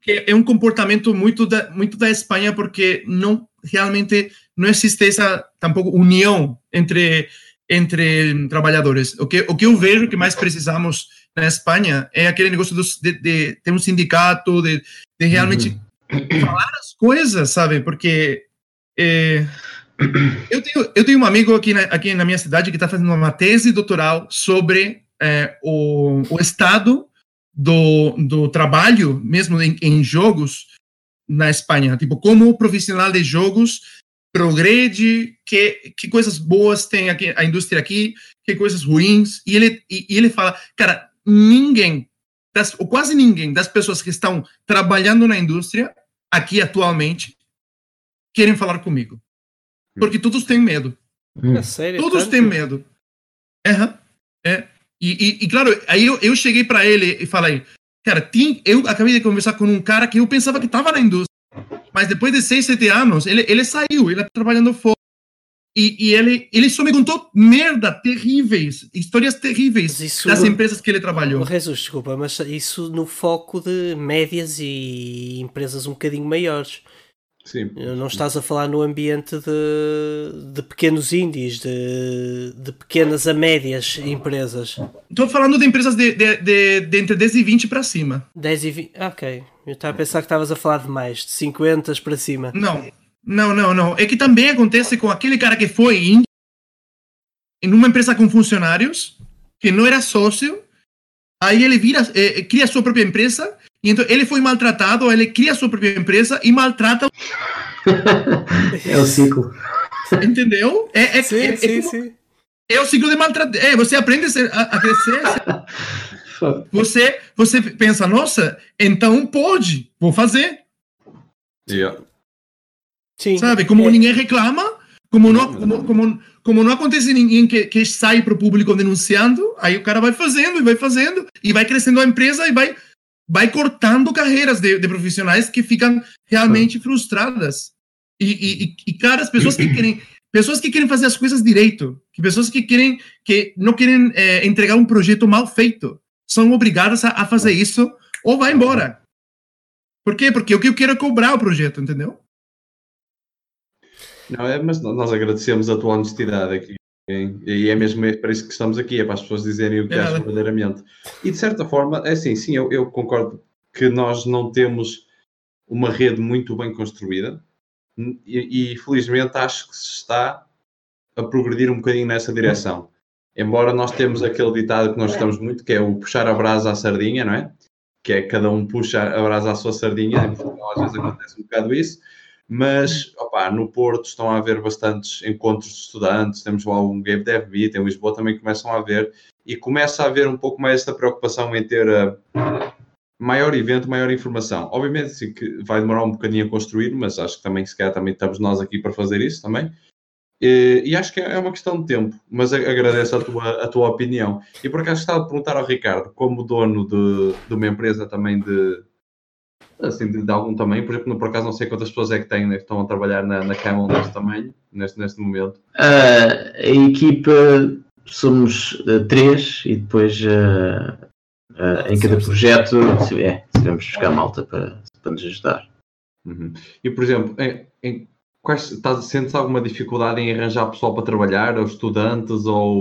Speaker 3: que é um comportamento muito da, muito da Espanha, porque não realmente não existe essa tampouco união entre entre trabalhadores. O que o que eu vejo que mais precisamos na Espanha é aquele negócio dos, de, de ter um sindicato, de, de realmente uhum. falar as coisas, sabe? Porque é, eu tenho eu tenho um amigo aqui na, aqui na minha cidade que está fazendo uma tese doutoral sobre é, o, o estado do, do trabalho mesmo em, em jogos na Espanha, tipo como profissional de jogos progrede, que, que coisas boas tem aqui, a indústria aqui, que coisas ruins. E ele, e, e ele fala, cara, ninguém, das, ou quase ninguém das pessoas que estão trabalhando na indústria aqui atualmente querem falar comigo. Porque todos têm medo.
Speaker 1: Hum. É sério?
Speaker 3: Todos tanto? têm medo. Uhum. É. E, e, e, claro, aí eu, eu cheguei para ele e falei, cara, tem, eu acabei de conversar com um cara que eu pensava que estava na indústria. Mas depois de seis, sete anos, ele, ele saiu, ele está trabalhando fora. E, e, ele, ele só me contou merda terríveis, histórias terríveis isso, das empresas que ele trabalhou.
Speaker 1: Jesus, desculpa, mas isso no foco de médias e empresas um bocadinho maiores.
Speaker 2: Sim.
Speaker 1: Não estás a falar no ambiente de, de pequenos indies, de, de pequenas a médias empresas.
Speaker 3: Estou falando de empresas de, de, de, de, entre 10 e 20 para cima.
Speaker 1: 10 e 20, ok. Eu estava a pensar que estavas a falar de mais, de 50 para cima.
Speaker 3: Não, não, não, não. É que também acontece com aquele cara que foi em, em uma empresa com funcionários, que não era sócio, aí ele vira, é, cria sua própria empresa então ele foi maltratado, ele cria sua própria empresa e maltrata.
Speaker 4: é o ciclo.
Speaker 3: Entendeu? É, é,
Speaker 1: sim,
Speaker 3: é,
Speaker 1: sim,
Speaker 3: é,
Speaker 1: sim.
Speaker 3: é, o ciclo de maltratar. É, você aprende a, a crescer. você, você pensa, nossa, então pode, vou fazer.
Speaker 2: Yeah.
Speaker 1: Sim.
Speaker 3: Sabe? Como é. ninguém reclama, como não, como, como, como não acontece ninguém que, que sai para o público denunciando, aí o cara vai fazendo e vai fazendo, e vai crescendo a empresa e vai vai cortando carreiras de, de profissionais que ficam realmente frustradas. E, e, e, cara, as pessoas que querem pessoas que querem fazer as coisas direito, que pessoas que querem que não querem é, entregar um projeto mal feito, são obrigadas a, a, fazer isso ou vai embora. Por quê? Porque o que eu quero é cobrar o projeto, entendeu?
Speaker 2: Não, é, mas nós agradecemos a tua honestidade aqui. E é mesmo para isso que estamos aqui, é para as pessoas dizerem o que é, acham verdadeiramente. E de certa forma, é assim, sim, eu, eu, concordo que nós não temos uma rede muito bem construída e, e, felizmente acho que se está a progredir um bocadinho nessa direção. Embora nós temos aquele ditado que nós gostamos muito, que é o puxar a brasa à sardinha, não é? Que é cada um puxa a brasa à sua sardinha, em Portugal às vezes acontece um bocado isso mas no Porto estão a haver bastantes encontros de estudantes, temos lá um Game Dev Beat, em Lisboa também começam a haver, e começa a haver um pouco mais esta preocupação em ter uh, maior evento, maior informação. Obviamente sim, que vai demorar um bocadinho a construir, mas acho que também se calhar também estamos nós aqui para fazer isso também. E, e acho que é uma questão de tempo, mas agradeço a tua, a tua opinião. E por acaso estava a perguntar ao Ricardo, como dono de, de uma empresa também de, assim, de, de, algum tamanho. Por exemplo, por acaso não sei quantas pessoas é que têm, né, que estão a trabalhar na, na Camel neste tamanho, neste, neste momento.
Speaker 4: Uh, a equipa somos uh, três e depois uh, em cada projeto é, devemos buscar malta para, para nos ajudar.
Speaker 2: Uhum. E por exemplo, em, em, quais, estás, sentes alguma dificuldade em arranjar pessoal para trabalhar, ou estudantes, ou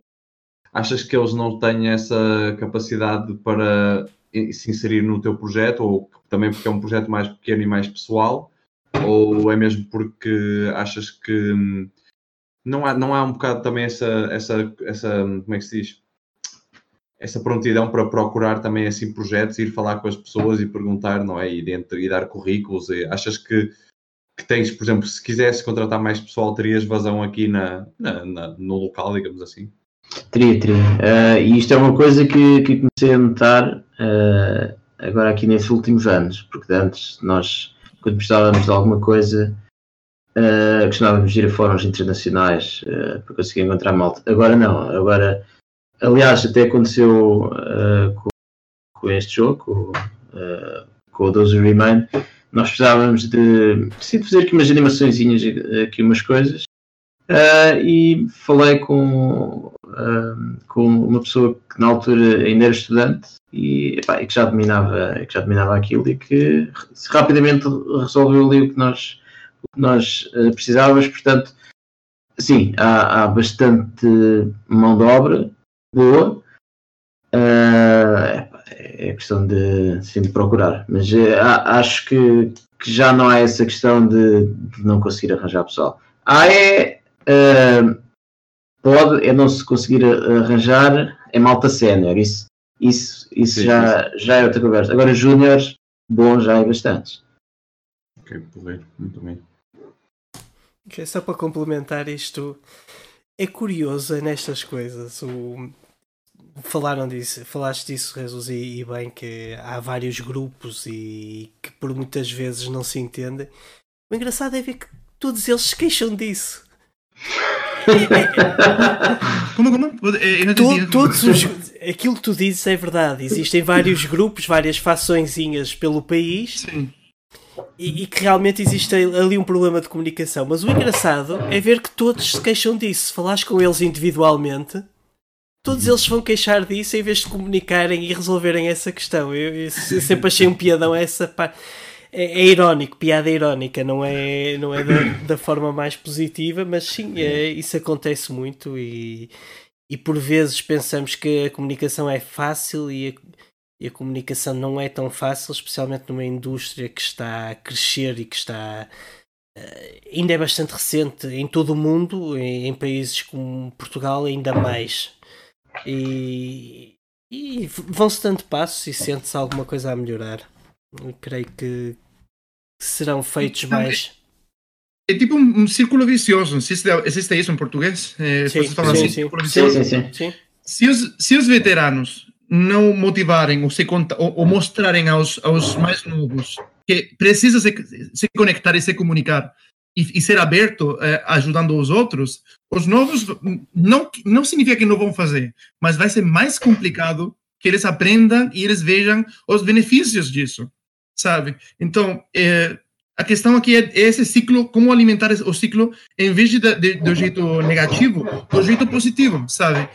Speaker 2: achas que eles não têm essa capacidade para se inserir no teu projeto, ou também porque é um projeto mais pequeno e mais pessoal, Ou é mesmo porque achas que hum, não há, não há um bocado também essa, essa, essa, como é que se diz? Essa prontidão para procurar também assim projetos, ir falar com as pessoas e perguntar, não é? E, dentro, e dar currículos. E achas que, que tens, por exemplo, se quisesse contratar mais pessoal, terias vazão aqui na, na, na no local, digamos assim?
Speaker 4: Teria, teria. Uh, e isto é uma coisa que, que comecei a notar uh, agora aqui nesses últimos anos, porque antes nós, quando precisávamos de alguma coisa, uh, costumávamos ir a fóruns internacionais uh, para conseguir encontrar malta. Agora não, agora, aliás, até aconteceu uh, com, com, este jogo, com, com o Those Remain, nós precisávamos de, de fazer aqui umas animações, aqui umas coisas, e falei com, com uma pessoa que na altura ainda era estudante e, epá, e, que já dominava, que já dominava aquilo e que rapidamente resolveu ali o que nós o que nós uh, precisávamos. Portanto, sim, há, há, bastante mão de obra boa. Uh, é questão de, sim, de procurar, mas uh, acho que, que, já não há essa questão de, de não conseguir arranjar pessoal. Há é pode é não se conseguir arranjar é malta sénior, isso, isso, isso sim, já, sim. já é outra conversa. Agora, júniores, bom, já é bastante.
Speaker 2: Ok, porreiro, muito bem.
Speaker 1: Okay, só para complementar isto, é curioso nestas coisas. O, falaram disso, falaste disso, Jesus, e, e, bem que há vários grupos e que por muitas vezes não se entendem. O engraçado é ver que todos eles se queixam disso.
Speaker 3: Como, como?
Speaker 1: To, todos os, aquilo que tu dizes é verdade. Existem vários grupos, várias façõezinhas pelo país. Sim e, e, que realmente existe ali um problema de comunicação. Mas o engraçado é ver que todos se queixam disso. Se falares com eles individualmente, todos eles vão queixar disso em vez de comunicarem e resolverem essa questão. Eu, eu sempre achei um piadão essa parte. É, é, irónico, piada irónica, não é, não é da, da forma mais positiva, mas sim, é, isso acontece muito e, e por vezes pensamos que a comunicação é fácil e a, e a comunicação não é tão fácil, especialmente numa indústria que está a crescer e que está uh, ainda é bastante recente em todo o mundo, em, em países como Portugal ainda mais. E, e vão-se dando passos e sente-se alguma coisa a melhorar. Eu creio que serão feitos mais.
Speaker 3: É tipo um, um círculo vicioso, existe, existe isso em português?
Speaker 1: É, sim, sim, assim, sim, sim, sim, sim.
Speaker 3: Se os, se os veteranos não motivarem ou, se, ou, ou mostrarem aos, aos mais novos que precisa se, se conectar e se comunicar e, e ser aberto eh, ajudando os outros, os novos não, não significa que não vão fazer, mas vai ser mais complicado que eles aprendam e eles vejam os benefícios disso, sabe? Então, eh, a questão aqui é esse ciclo, como alimentar o ciclo em vez de, de, do jeito negativo, do jeito positivo, sabe?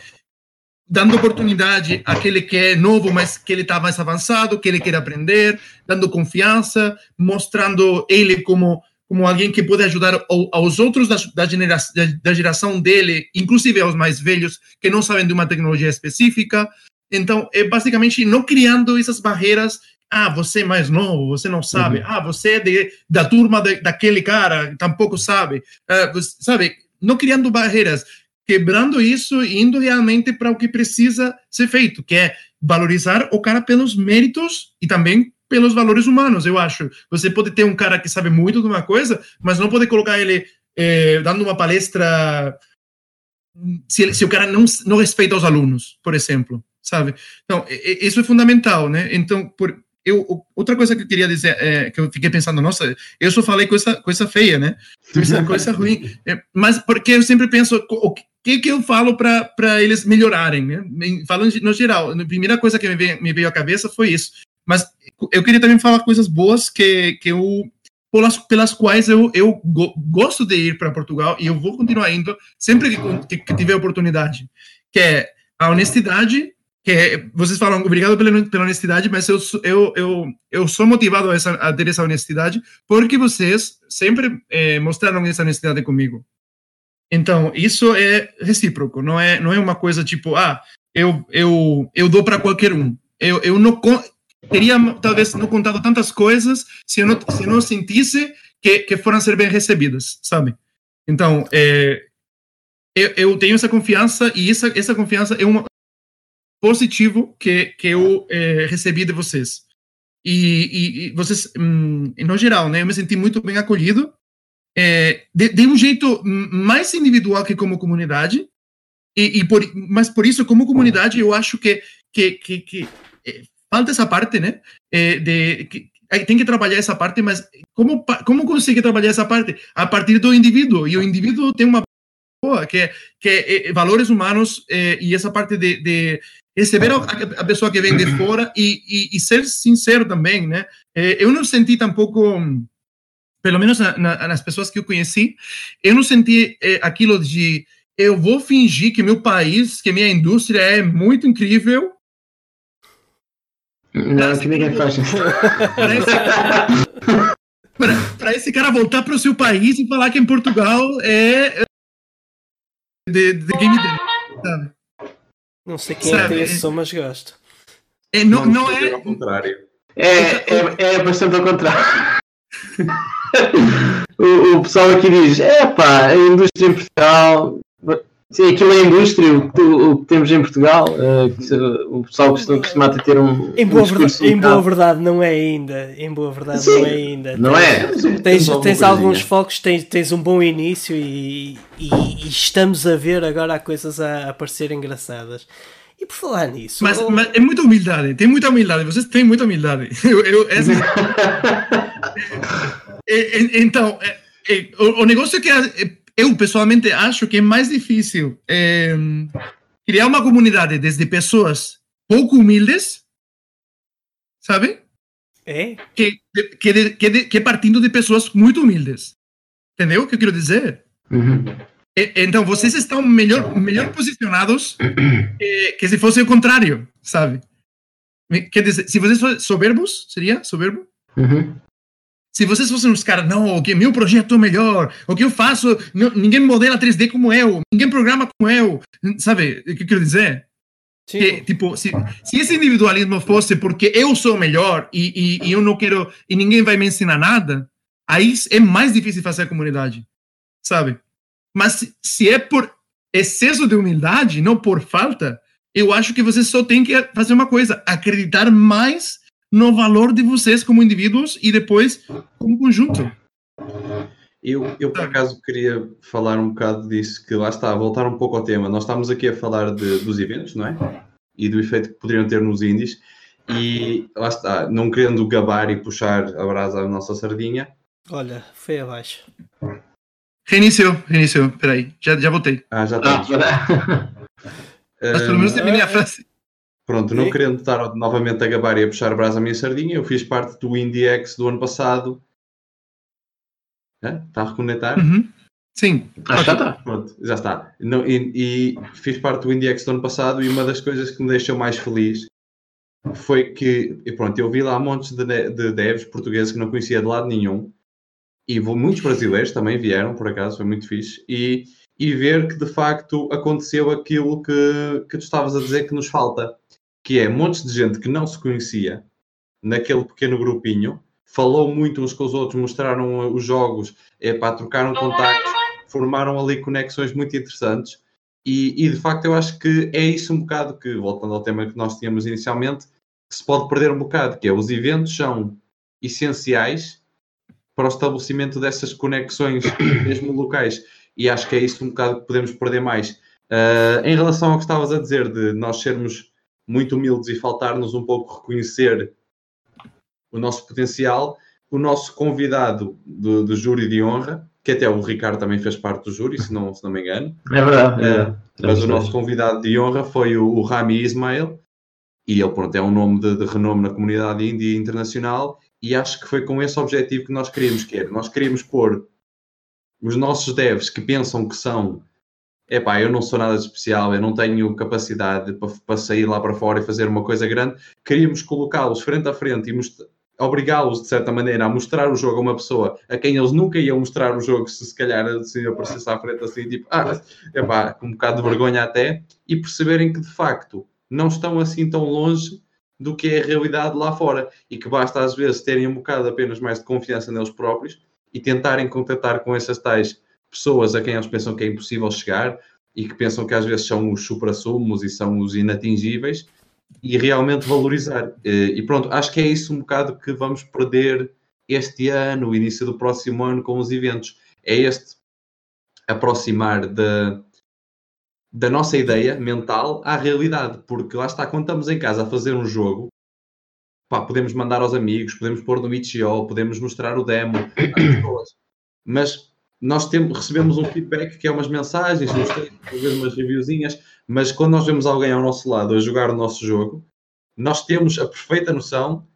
Speaker 3: dando oportunidade àquele que é novo, mas que ele está mais avançado, que ele quer aprender, dando confiança, mostrando ele como como alguém que pode ajudar aos outros da, da, generação, da geração dele, inclusive aos mais velhos que não sabem de uma tecnologia específica. Então, é basicamente não criando essas barreiras. Ah, você é mais novo, você não sabe. Uhum. Ah, você é de, da turma de, daquele cara, tampouco sabe. Uh, você, sabe, não criando barreiras quebrando isso e indo realmente para o que precisa ser feito, que é valorizar o cara pelos méritos e também pelos valores humanos, eu acho. Você pode ter um cara que sabe muito de uma coisa, mas não pode colocar ele eh, dando uma palestra se, ele, se, o cara não, não respeita os alunos, por exemplo, sabe? Então, isso é fundamental, né? Então, por, eu, outra coisa que eu queria dizer, é, que eu fiquei pensando, nossa, eu só falei coisa, coisa feia, né? Coisa, coisa ruim. É, mas porque eu sempre penso, o que, que eu falo para eles melhorarem, né? Falando no geral, a primeira coisa que me veio, me veio à cabeça foi isso. Mas eu queria também falar coisas boas que, que eu, pelas, pelas quais eu, eu go, gosto de ir para Portugal e eu vou continuar indo sempre que, que, que tiver oportunidade, que é a honestidade que é, vocês falam obrigado pela, pela honestidade, mas eu, eu, eu, eu sou motivado a, essa, a ter essa honestidade porque vocês sempre é, mostraram essa honestidade comigo. Então, isso é recíproco, não é, não é uma coisa tipo, ah, eu, eu, eu dou para qualquer um. Eu, eu não teria talvez não contado tantas coisas se eu não, se eu não sentisse que, que foram ser bem recebidas, sabe? Então, é, eu, eu, tenho essa confiança e essa, essa confiança é um positivo que, que eu é, recebi de vocês. E, e, e vocês, hum, no geral, né, eu me senti muito bem acolhido, é, de, de, um jeito mais individual que como comunidade, e, e por, mas por isso, como comunidade, eu acho que, que, que, que é, falta essa parte, né, é, de, que, tem que trabalhar essa parte, mas como, como consegue trabalhar essa parte? A partir do indivíduo, e o indivíduo tem uma boa, que é, que é, é valores humanos é, e essa parte de, de receber a, a, pessoa que vem de fora e, e, e ser sincero também, né? É, eu não senti tampouco, pelo menos na, na, nas pessoas que eu conheci, eu não senti é, aquilo de eu vou fingir que meu país, que minha indústria é muito incrível.
Speaker 4: Não, que ninguém faz isso.
Speaker 3: Para esse cara voltar para o seu país e falar que em Portugal é de, de game sabe?
Speaker 1: Não sei quem sabe? é esse mas gosto.
Speaker 3: É, não, não, não é.
Speaker 2: Ao contrário.
Speaker 4: É, é, é bastante ao contrário. o, o, pessoal aqui diz: é pá, a indústria em Portugal Sim, aquilo é a indústria, o que, o que temos em Portugal, uh, o pessoal costuma, costuma ter um.
Speaker 1: Em boa, um verdade, em boa verdade, não é ainda. Em boa verdade, Sim, não é ainda.
Speaker 4: Não é?
Speaker 1: Tens, tens alguns focos, tens, tens um bom início e, e, e, estamos a ver agora coisas a, aparecer engraçadas. E por falar nisso.
Speaker 3: Mas, mas, é muita humildade, tem muita humildade, vocês têm muita humildade. Eu, eu, essa... É, é, é, então, o, o negócio é que eu pessoalmente acho que é mais difícil é, criar uma comunidade desde pessoas pouco humildes, sabe?
Speaker 1: É?
Speaker 3: Que, que, que, que partindo de pessoas muito humildes. Entendeu o que eu quero dizer?
Speaker 4: Uhum.
Speaker 3: E, então, vocês estão melhor, melhor posicionados que, que se fosse o contrário, sabe? Quer dizer, se vocês fossem soberbos, seria soberbo?
Speaker 4: Uhum.
Speaker 3: Se vocês fossem os caras, não, o que meu projeto é melhor, o que eu faço, não, ninguém modela 3D como eu, ninguém programa como eu, sabe o que eu quero dizer? Sim. Que, tipo, se, se esse individualismo fosse porque eu sou melhor e, e, e, eu não quero, e ninguém vai me ensinar nada, aí é mais difícil fazer a comunidade, sabe? Mas se, se é por excesso de humildade, não por falta, eu acho que você só tem que fazer uma coisa, acreditar mais no valor de vocês como indivíduos e depois como conjunto.
Speaker 2: Eu, eu, por acaso, queria falar um bocado disso, que lá está, voltar um pouco ao tema. Nós estamos aqui a falar de, dos eventos, não é? E do efeito que poderiam ter nos indies. E lá está, não querendo gabar e puxar a brasa à nossa sardinha.
Speaker 1: Olha, foi abaixo.
Speaker 3: Reiniciou, reiniciou, peraí, já, já voltei.
Speaker 2: Ah, já está.
Speaker 3: Ah, Mas pelo menos terminei a frase.
Speaker 2: Pronto, não querendo estar novamente a gabar e a puxar a brasa à minha sardinha, eu fiz parte do IndieX do ano passado. Está a reconectar?
Speaker 3: Uhum. Sim,
Speaker 4: ah, já está.
Speaker 2: Pronto, já está. Não, e, e, fiz parte do IndieX do ano passado e uma das coisas que me deixou mais feliz foi que, e pronto, eu vi lá montes de, de devs portugueses que não conhecia de lado nenhum e muitos brasileiros também vieram, por acaso, foi muito fixe. E, e ver que de facto aconteceu aquilo que, que tu estavas a dizer que nos falta que é montes de gente que não se conhecia naquele pequeno grupinho, falou muito uns com os outros, mostraram os jogos, é, pá, trocaram contactos, formaram ali conexões muito interessantes. E, e, de facto eu acho que é isso um bocado que, voltando ao tema que nós tínhamos inicialmente, que se pode perder um bocado, que é os eventos são essenciais para o estabelecimento dessas conexões mesmo locais. E acho que é isso um bocado que podemos perder mais. Uh, em relação ao que estavas a dizer de nós sermos muito humildes e faltar-nos um pouco reconhecer o nosso potencial, o nosso convidado do, do, júri de honra, que até o Ricardo também fez parte do júri, se não, se não me engano.
Speaker 4: É verdade. É,
Speaker 2: é, mas o nosso convidado de honra foi o, o Rami Ismail, e ele pronto, é um nome de, de renome na comunidade índia internacional, e acho que foi com esse objetivo que nós queríamos, que era, nós queríamos pôr os nossos devs que pensam que são epá, eu não sou nada de especial, eu não tenho capacidade para, para sair lá para fora e fazer uma coisa grande, queríamos colocá-los frente a frente e obrigá-los, de certa maneira, a mostrar o jogo a uma pessoa a quem eles nunca iam mostrar o jogo se se calhar se aparecesse à frente assim, tipo, ah, epá, com um bocado de vergonha até, e perceberem que de facto não estão assim tão longe do que é a realidade lá fora. E que basta às vezes terem um bocado apenas mais de confiança neles próprios e tentarem contactar com essas tais pessoas a quem eles pensam que é impossível chegar e que pensam que às vezes são os supra-sumos e são os inatingíveis e realmente valorizar. E pronto, acho que é isso um bocado que vamos perder este ano, o início do próximo ano com os eventos. É este aproximar da, da nossa ideia mental à realidade, porque lá está, quando estamos em casa a fazer um jogo, pá, podemos mandar aos amigos, podemos pôr no Itch.io, podemos mostrar o demo às pessoas, mas nós temos, recebemos um feedback que é umas mensagens, uns textos, umas reviewzinhas, mas quando nós vemos alguém ao nosso lado a jogar o nosso jogo, nós temos a perfeita noção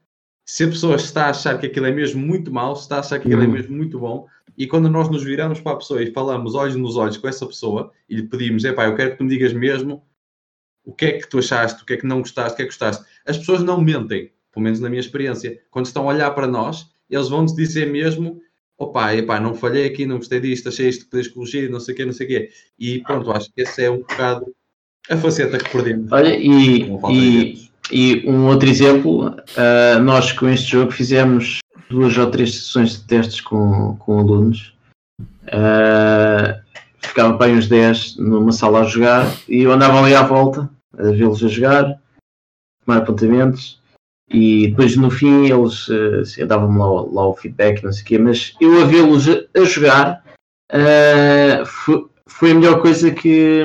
Speaker 2: se a pessoa está a achar que aquilo é mesmo muito mau, se está a achar que aquilo é uhum. mesmo muito bom, e quando nós nos viramos para a pessoa e falamos olhos nos olhos com essa pessoa e lhe pedimos, é pá, eu quero que tu me digas mesmo o que é que tu achaste, o que é que não gostaste, o que é que gostaste. As pessoas não mentem, pelo menos na minha experiência. Quando estão a olhar para nós, eles vão-nos dizer mesmo opá, epá, não falhei aqui, não gostei disto, achei isto que podes corrigir, não sei o quê, não sei o quê. E pronto, acho que esse é um bocado a faceta que perdemos.
Speaker 4: Olha, e, e, e, um outro exemplo, uh, nós com este jogo fizemos duas ou três sessões de testes com, com alunos. Uh, ficava para aí uns 10 numa sala a jogar e eu andava ali à volta a vê-los a jogar, tomar apontamentos e depois no fim eles uh, davam-me lá, lá, o feedback, não sei o quê, mas eu a vê-los a, a, jogar uh, foi, foi, a melhor coisa que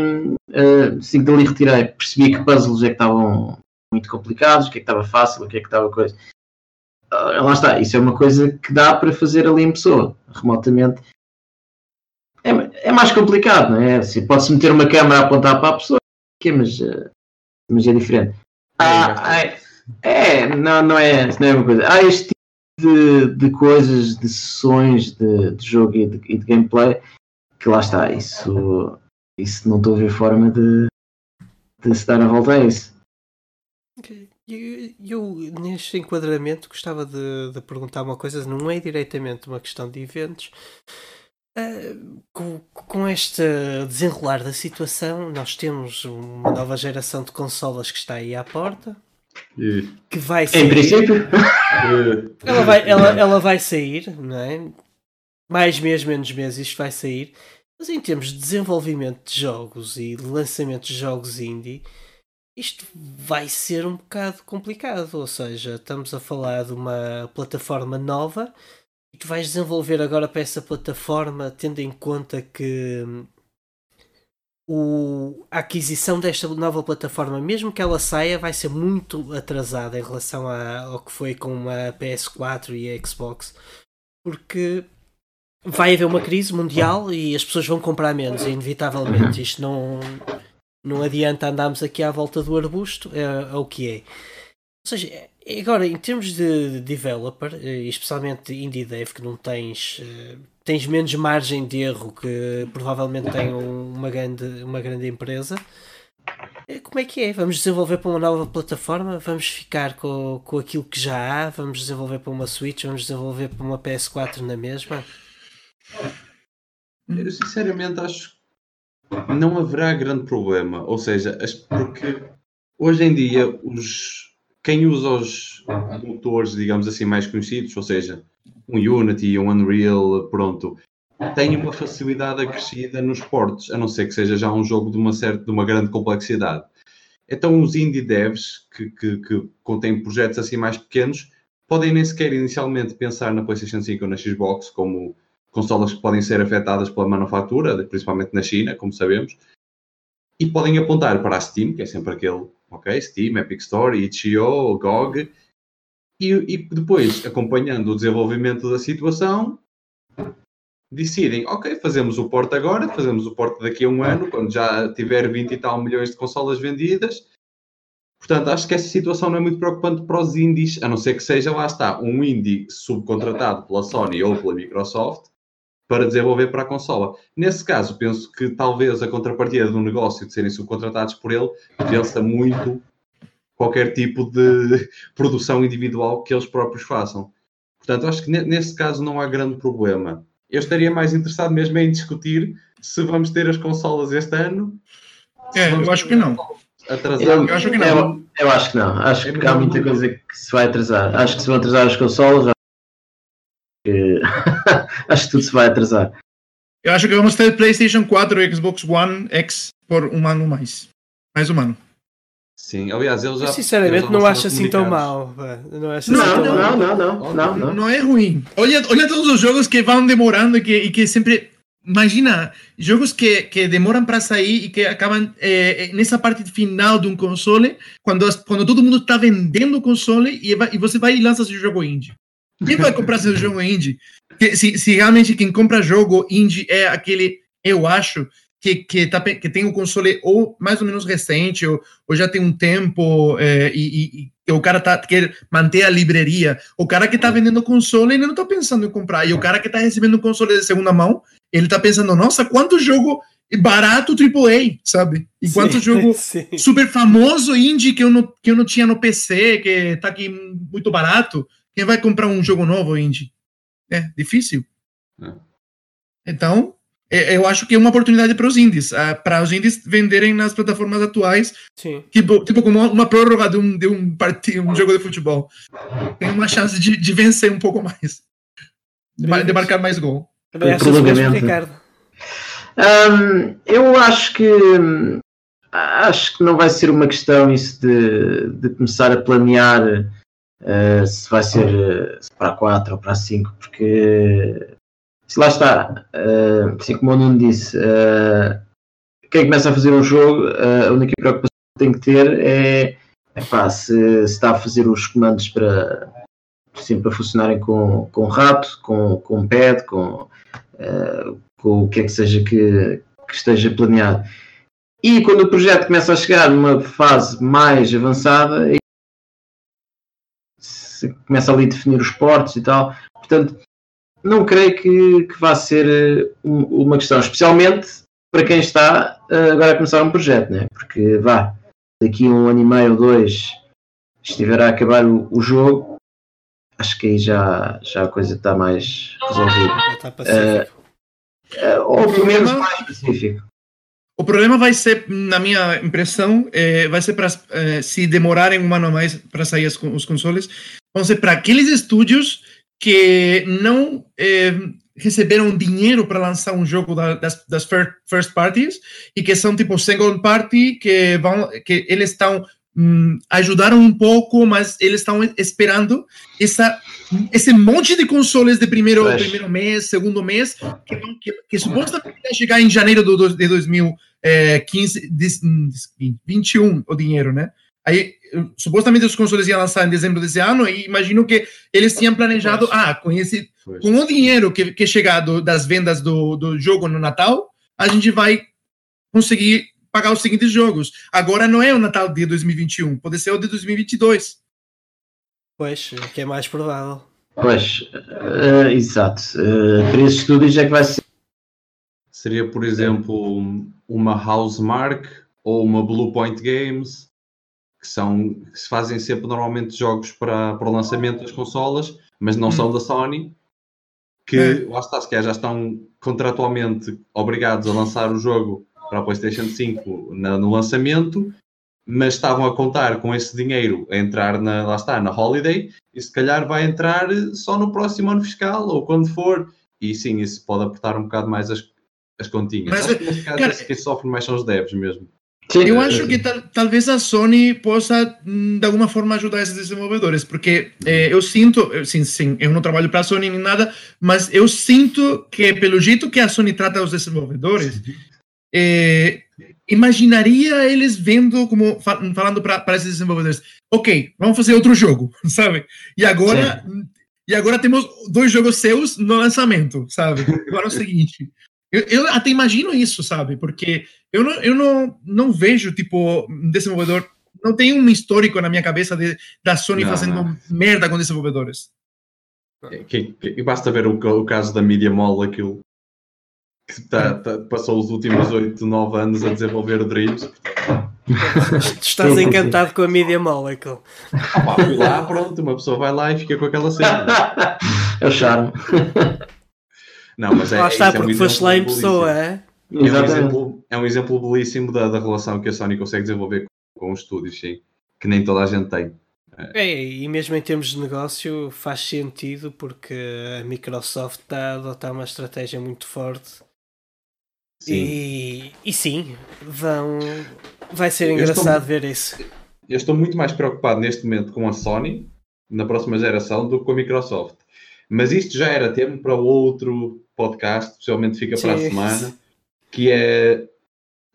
Speaker 4: uh, assim, dali retirei. Percebi que puzzles é que estavam muito complicados, o que é que estava fácil, o que é que estava coisa. Uh, lá está, isso é uma coisa que dá para fazer ali em pessoa, remotamente. É, é mais complicado, não é? Assim, Pode-se meter uma câmera a apontar para a pessoa, mas, mas é diferente. Ah, é, é, não, não, é, não é uma coisa. Há este tipo de, de coisas, de sessões de, de jogo e de, e de, gameplay que lá está. Isso, isso não estou a ver forma de, de se dar a volta a isso.
Speaker 1: Eu, eu, neste enquadramento, gostava de, de, perguntar uma coisa, não é diretamente uma questão de eventos. Uh, com, com este desenrolar da situação, nós temos uma nova geração de consolas que está aí à porta. Que vai sair.
Speaker 4: Em princípio.
Speaker 1: ela, vai, ela, ela vai sair, não é? Mais mês, menos mês, isto vai sair. Mas em termos de desenvolvimento de jogos e lançamento de jogos indie, isto vai ser um bocado complicado. Ou seja, estamos a falar de uma plataforma nova e tu vais desenvolver agora para essa plataforma, tendo em conta que o, a aquisição desta nova plataforma, mesmo que ela saia, vai ser muito atrasada em relação a, ao que foi com a PS4 e a Xbox, porque vai haver uma crise mundial e as pessoas vão comprar menos, inevitavelmente. Isto não, não adianta andarmos aqui à volta do arbusto, é, é o que é. Ou seja, agora em termos de developer, eh, especialmente indie dev, que não tens eh, tens menos margem de erro que provavelmente tem uma grande, uma grande empresa. Eh, como é que é? Vamos desenvolver para uma nova plataforma? Vamos ficar com, com aquilo que já há? Vamos desenvolver para uma Switch? Vamos desenvolver para uma PS4 na mesma?
Speaker 2: Eu sinceramente acho que não haverá grande problema. Ou seja, porque hoje em dia os, quem usa os motores, digamos assim, mais conhecidos, ou seja, um Unity, um Unreal, pronto, tem uma facilidade acrescida nos portos, a não ser que seja já um jogo de uma, certa, de uma grande complexidade. Então, os indie devs que, que, que contêm projetos assim mais pequenos podem nem sequer inicialmente pensar na PlayStation 5 ou na Xbox como consolas que podem ser afetadas pela manufatura, principalmente na China, como sabemos, e podem apontar para a Steam, que é sempre aquele, ok, Steam, Epic Store, itch.io, GOG, e, e depois, acompanhando o desenvolvimento da situação, decidem, ok, fazemos o porte agora, fazemos o porte daqui a um ano, quando já tiver 20 e tal milhões de consolas vendidas. Portanto, acho que essa situação não é muito preocupante para os indies, a não ser que seja, lá está, um indie subcontratado pela Sony ou pela Microsoft para desenvolver para a consola. Nesse caso, penso que talvez a contrapartida do negócio de serem subcontratados por ele vença muito qualquer tipo de produção individual que eles próprios façam. Portanto, acho que nesse caso não há grande problema. Eu estaria mais interessado mesmo em discutir se vamos ter as consolas este ano.
Speaker 3: É, eu acho que não.
Speaker 4: Atrasado. Eu, acho que não. Eu, eu acho que não. Acho é que há muita coisa que se vai atrasar. Acho que se vão atrasar as consolas, acho que tudo se vai atrasar.
Speaker 3: Eu acho que vamos ter PlayStation 4 e Xbox One X por um ano mais. Mais um ano.
Speaker 2: Sim, aliás, eles já.
Speaker 1: Eu sinceramente não acho assim tão
Speaker 2: comunicados.
Speaker 1: mal. pá. Não acho
Speaker 3: Não,
Speaker 1: assim tão
Speaker 4: Não,
Speaker 1: mal.
Speaker 4: não, não, não, não, não.
Speaker 3: Não é ruim. Olha, olha todos os jogos que vão demorando e que, e que sempre. Imagina, jogos que, que demoram para sair e que acabam eh, eh, nessa parte final de um console, quando, as- quando todo mundo está vendendo o console e, vai- e você vai e lança seu jogo indie. Quem vai comprar seu jogo indie? Se, se realmente quem compra jogo indie é aquele, eu acho, que, que, tá, que tem o console ou mais ou menos recente, ou, ou já tem um tempo, eh, e, e- o cara tá, quer manter a livreria. O cara que tá vendendo console, ele não tá pensando em comprar. E o cara que tá recebendo o console de segunda mão, ele tá pensando, nossa, quanto jogo barato AAA, sabe? E quanto
Speaker 1: Sim,
Speaker 3: jogo
Speaker 1: sim.
Speaker 3: super famoso indie que eu, não, que eu não tinha no PC, que tá aqui muito barato. Quem vai comprar um jogo novo indie? É difícil.
Speaker 2: É.
Speaker 3: Então, é- eu acho que é uma oportunidade para os indies, para os indies venderem nas plataformas atuais,
Speaker 1: Sim.
Speaker 3: tipo, tipo como uma prórroga de um, de um, partido, um jogo de futebol. Tem uma chance de, de vencer um pouco mais. De, mar- de marcar mais gol.
Speaker 4: Prolongamento. Hum, eu acho que acho que não vai ser uma questão isso de, de começar a planear eh, se vai ser se para a 4 ou para a 5, porque se lá está, eh, assim como o Nuno disse, eh, quem começa a fazer um jogo, eh, a única preocupação que tem que ter é epá, se, se está a fazer os comandos para, assim, para funcionarem com, com rato, com, com pad, com, eh, com o que é que seja que, que esteja planeado. E quando o projeto começa a chegar numa fase mais avançada, se começa ali a definir os portos e tal. Portanto, não creio que, que vá ser eh, um- uma questão, especialmente para quem está eh, agora a começar um projeto, né? porque vá, daqui a um ano e meio ou dois estiver a acabar o, o jogo, acho que aí já, já a coisa está mais resolvida.
Speaker 1: Está pacífico.
Speaker 4: Eh, ou pelo menos
Speaker 3: problema-
Speaker 4: mais específico.
Speaker 3: O problema vai ser, na minha impressão, eh, vai ser para se demorarem um ano a mais para sair as os consoles, vão ser para aqueles estúdios que não eh, receberam dinheiro para lançar um jogo da- das, das fir- first parties e que são tipo single party que vão que eles estão hum, ajudaram um pouco, mas eles estão esperando essa esse monte de consoles de primeiro
Speaker 4: Flash.
Speaker 3: primeiro mês, segundo mês que, vão- que, que supostamente vai chegar em janeiro do, de 2015, dis- hum, dis- 21 o dinheiro, né? Aí, eh, supostamente os consoles iam lançar em dezembro desse ano e imagino que eles tinham planejado, ah, com, esse, com o dinheiro que, que chegar do- das vendas do, do jogo no Natal, a gente vai conseguir pagar os seguintes jogos. Agora não é o Natal de 2021, pode ser o de 2022.
Speaker 1: Pois, que é mais provável.
Speaker 4: Pois, eh, exato. Eh, para esses estúdios é que vai ser.
Speaker 2: Seria, por exemplo, uma Housemark ou uma Bluepoint Games, que, são, que se fazem sempre normalmente jogos para, para o lançamento das consolas, mas não
Speaker 3: Hum.
Speaker 2: são da Sony, que
Speaker 3: É.
Speaker 2: lá está, se calhar já estão contratualmente obrigados a lançar o jogo para a PlayStation 5 na- no lançamento, mas estavam a contar com esse dinheiro a entrar na, lá está, na Holiday, e se calhar vai entrar só no próximo ano fiscal, ou quando for, e sim, isso pode apertar um bocado mais as, as continhas.
Speaker 3: Mas,
Speaker 2: Acho que neste caso
Speaker 3: cara,
Speaker 2: quem sofre mais são os devs mesmo.
Speaker 4: Sim,
Speaker 3: Eu
Speaker 4: eh,
Speaker 3: acho que tal- talvez a Sony possa, hum, de alguma forma, ajudar esses desenvolvedores, porque eh, eu sinto, eu- sim, sim, eu não trabalho para a Sony nem nada, mas eu sinto que, pelo jeito que a Sony trata os desenvolvedores, eh, imaginaria eles vendo, como fa- falando para esses desenvolvedores, ok, vamos fazer outro jogo, sabe? E agora, e agora temos dois jogos seus no lançamento, sabe? Agora é o seguinte, eu, eu até imagino isso, sabe? Porque eu não, eu não, não vejo, tipo, um desenvolvedor. Não tem um histórico na minha cabeça de, da Sony
Speaker 2: Não,
Speaker 3: fazendo
Speaker 2: não.
Speaker 3: merda com desenvolvedores.
Speaker 2: Que, que- e basta ver o, o caso da Media Mall, aquilo que tá- tá- passou os últimos 8, 9 anos a desenvolver o Dreams.
Speaker 1: Tu estás encantado com a Media Molecule.
Speaker 2: Opa, fui lá, pronto, uma pessoa vai lá e fica com aquela cena.
Speaker 4: é o charme.
Speaker 2: Não, mas é,
Speaker 1: Lá
Speaker 2: é-
Speaker 1: está,
Speaker 2: é um
Speaker 1: porque foste lá em pessoa, é?
Speaker 2: É um, exemplo, é um exemplo belíssimo da, da relação que a Sony consegue desenvolver com, com os estúdios, sim. Que nem toda a gente tem.
Speaker 1: É, e mesmo em termos de negócio faz sentido porque a Microsoft está a adotar uma estratégia muito forte.
Speaker 2: Sim.
Speaker 1: E, e sim, vão, vai ser engraçado
Speaker 2: estou-
Speaker 1: ver isso.
Speaker 2: Eu estou muito mais preocupado neste momento com a Sony, na próxima geração, do que com a Microsoft. Mas isto já era tema para outro podcast, possivelmente fica para a semana, que é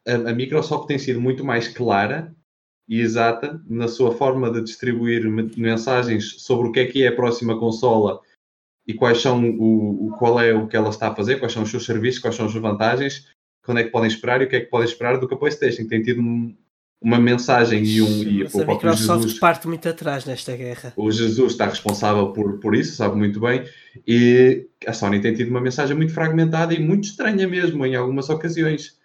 Speaker 2: a, a Microsoft tem sido muito mais clara e exata na sua forma de distribuir me- mensagens sobre o que é que é a próxima consola e quais são o, o- qual é o que ela está a fazer, quais são os seus serviços, quais são as vantagens, quando é que podem esperar e o que é que podem esperar do que a PlayStation, que tem tido um- uma mensagem e um e
Speaker 1: Mas
Speaker 2: o
Speaker 1: a
Speaker 2: próprio
Speaker 1: Microsoft
Speaker 2: Jesus
Speaker 1: parte muito atrás nesta guerra.
Speaker 2: o Jesus está responsável por, por isso, sabe muito bem, e a Sony tem tido uma mensagem muito fragmentada e muito estranha mesmo em algumas ocasiões.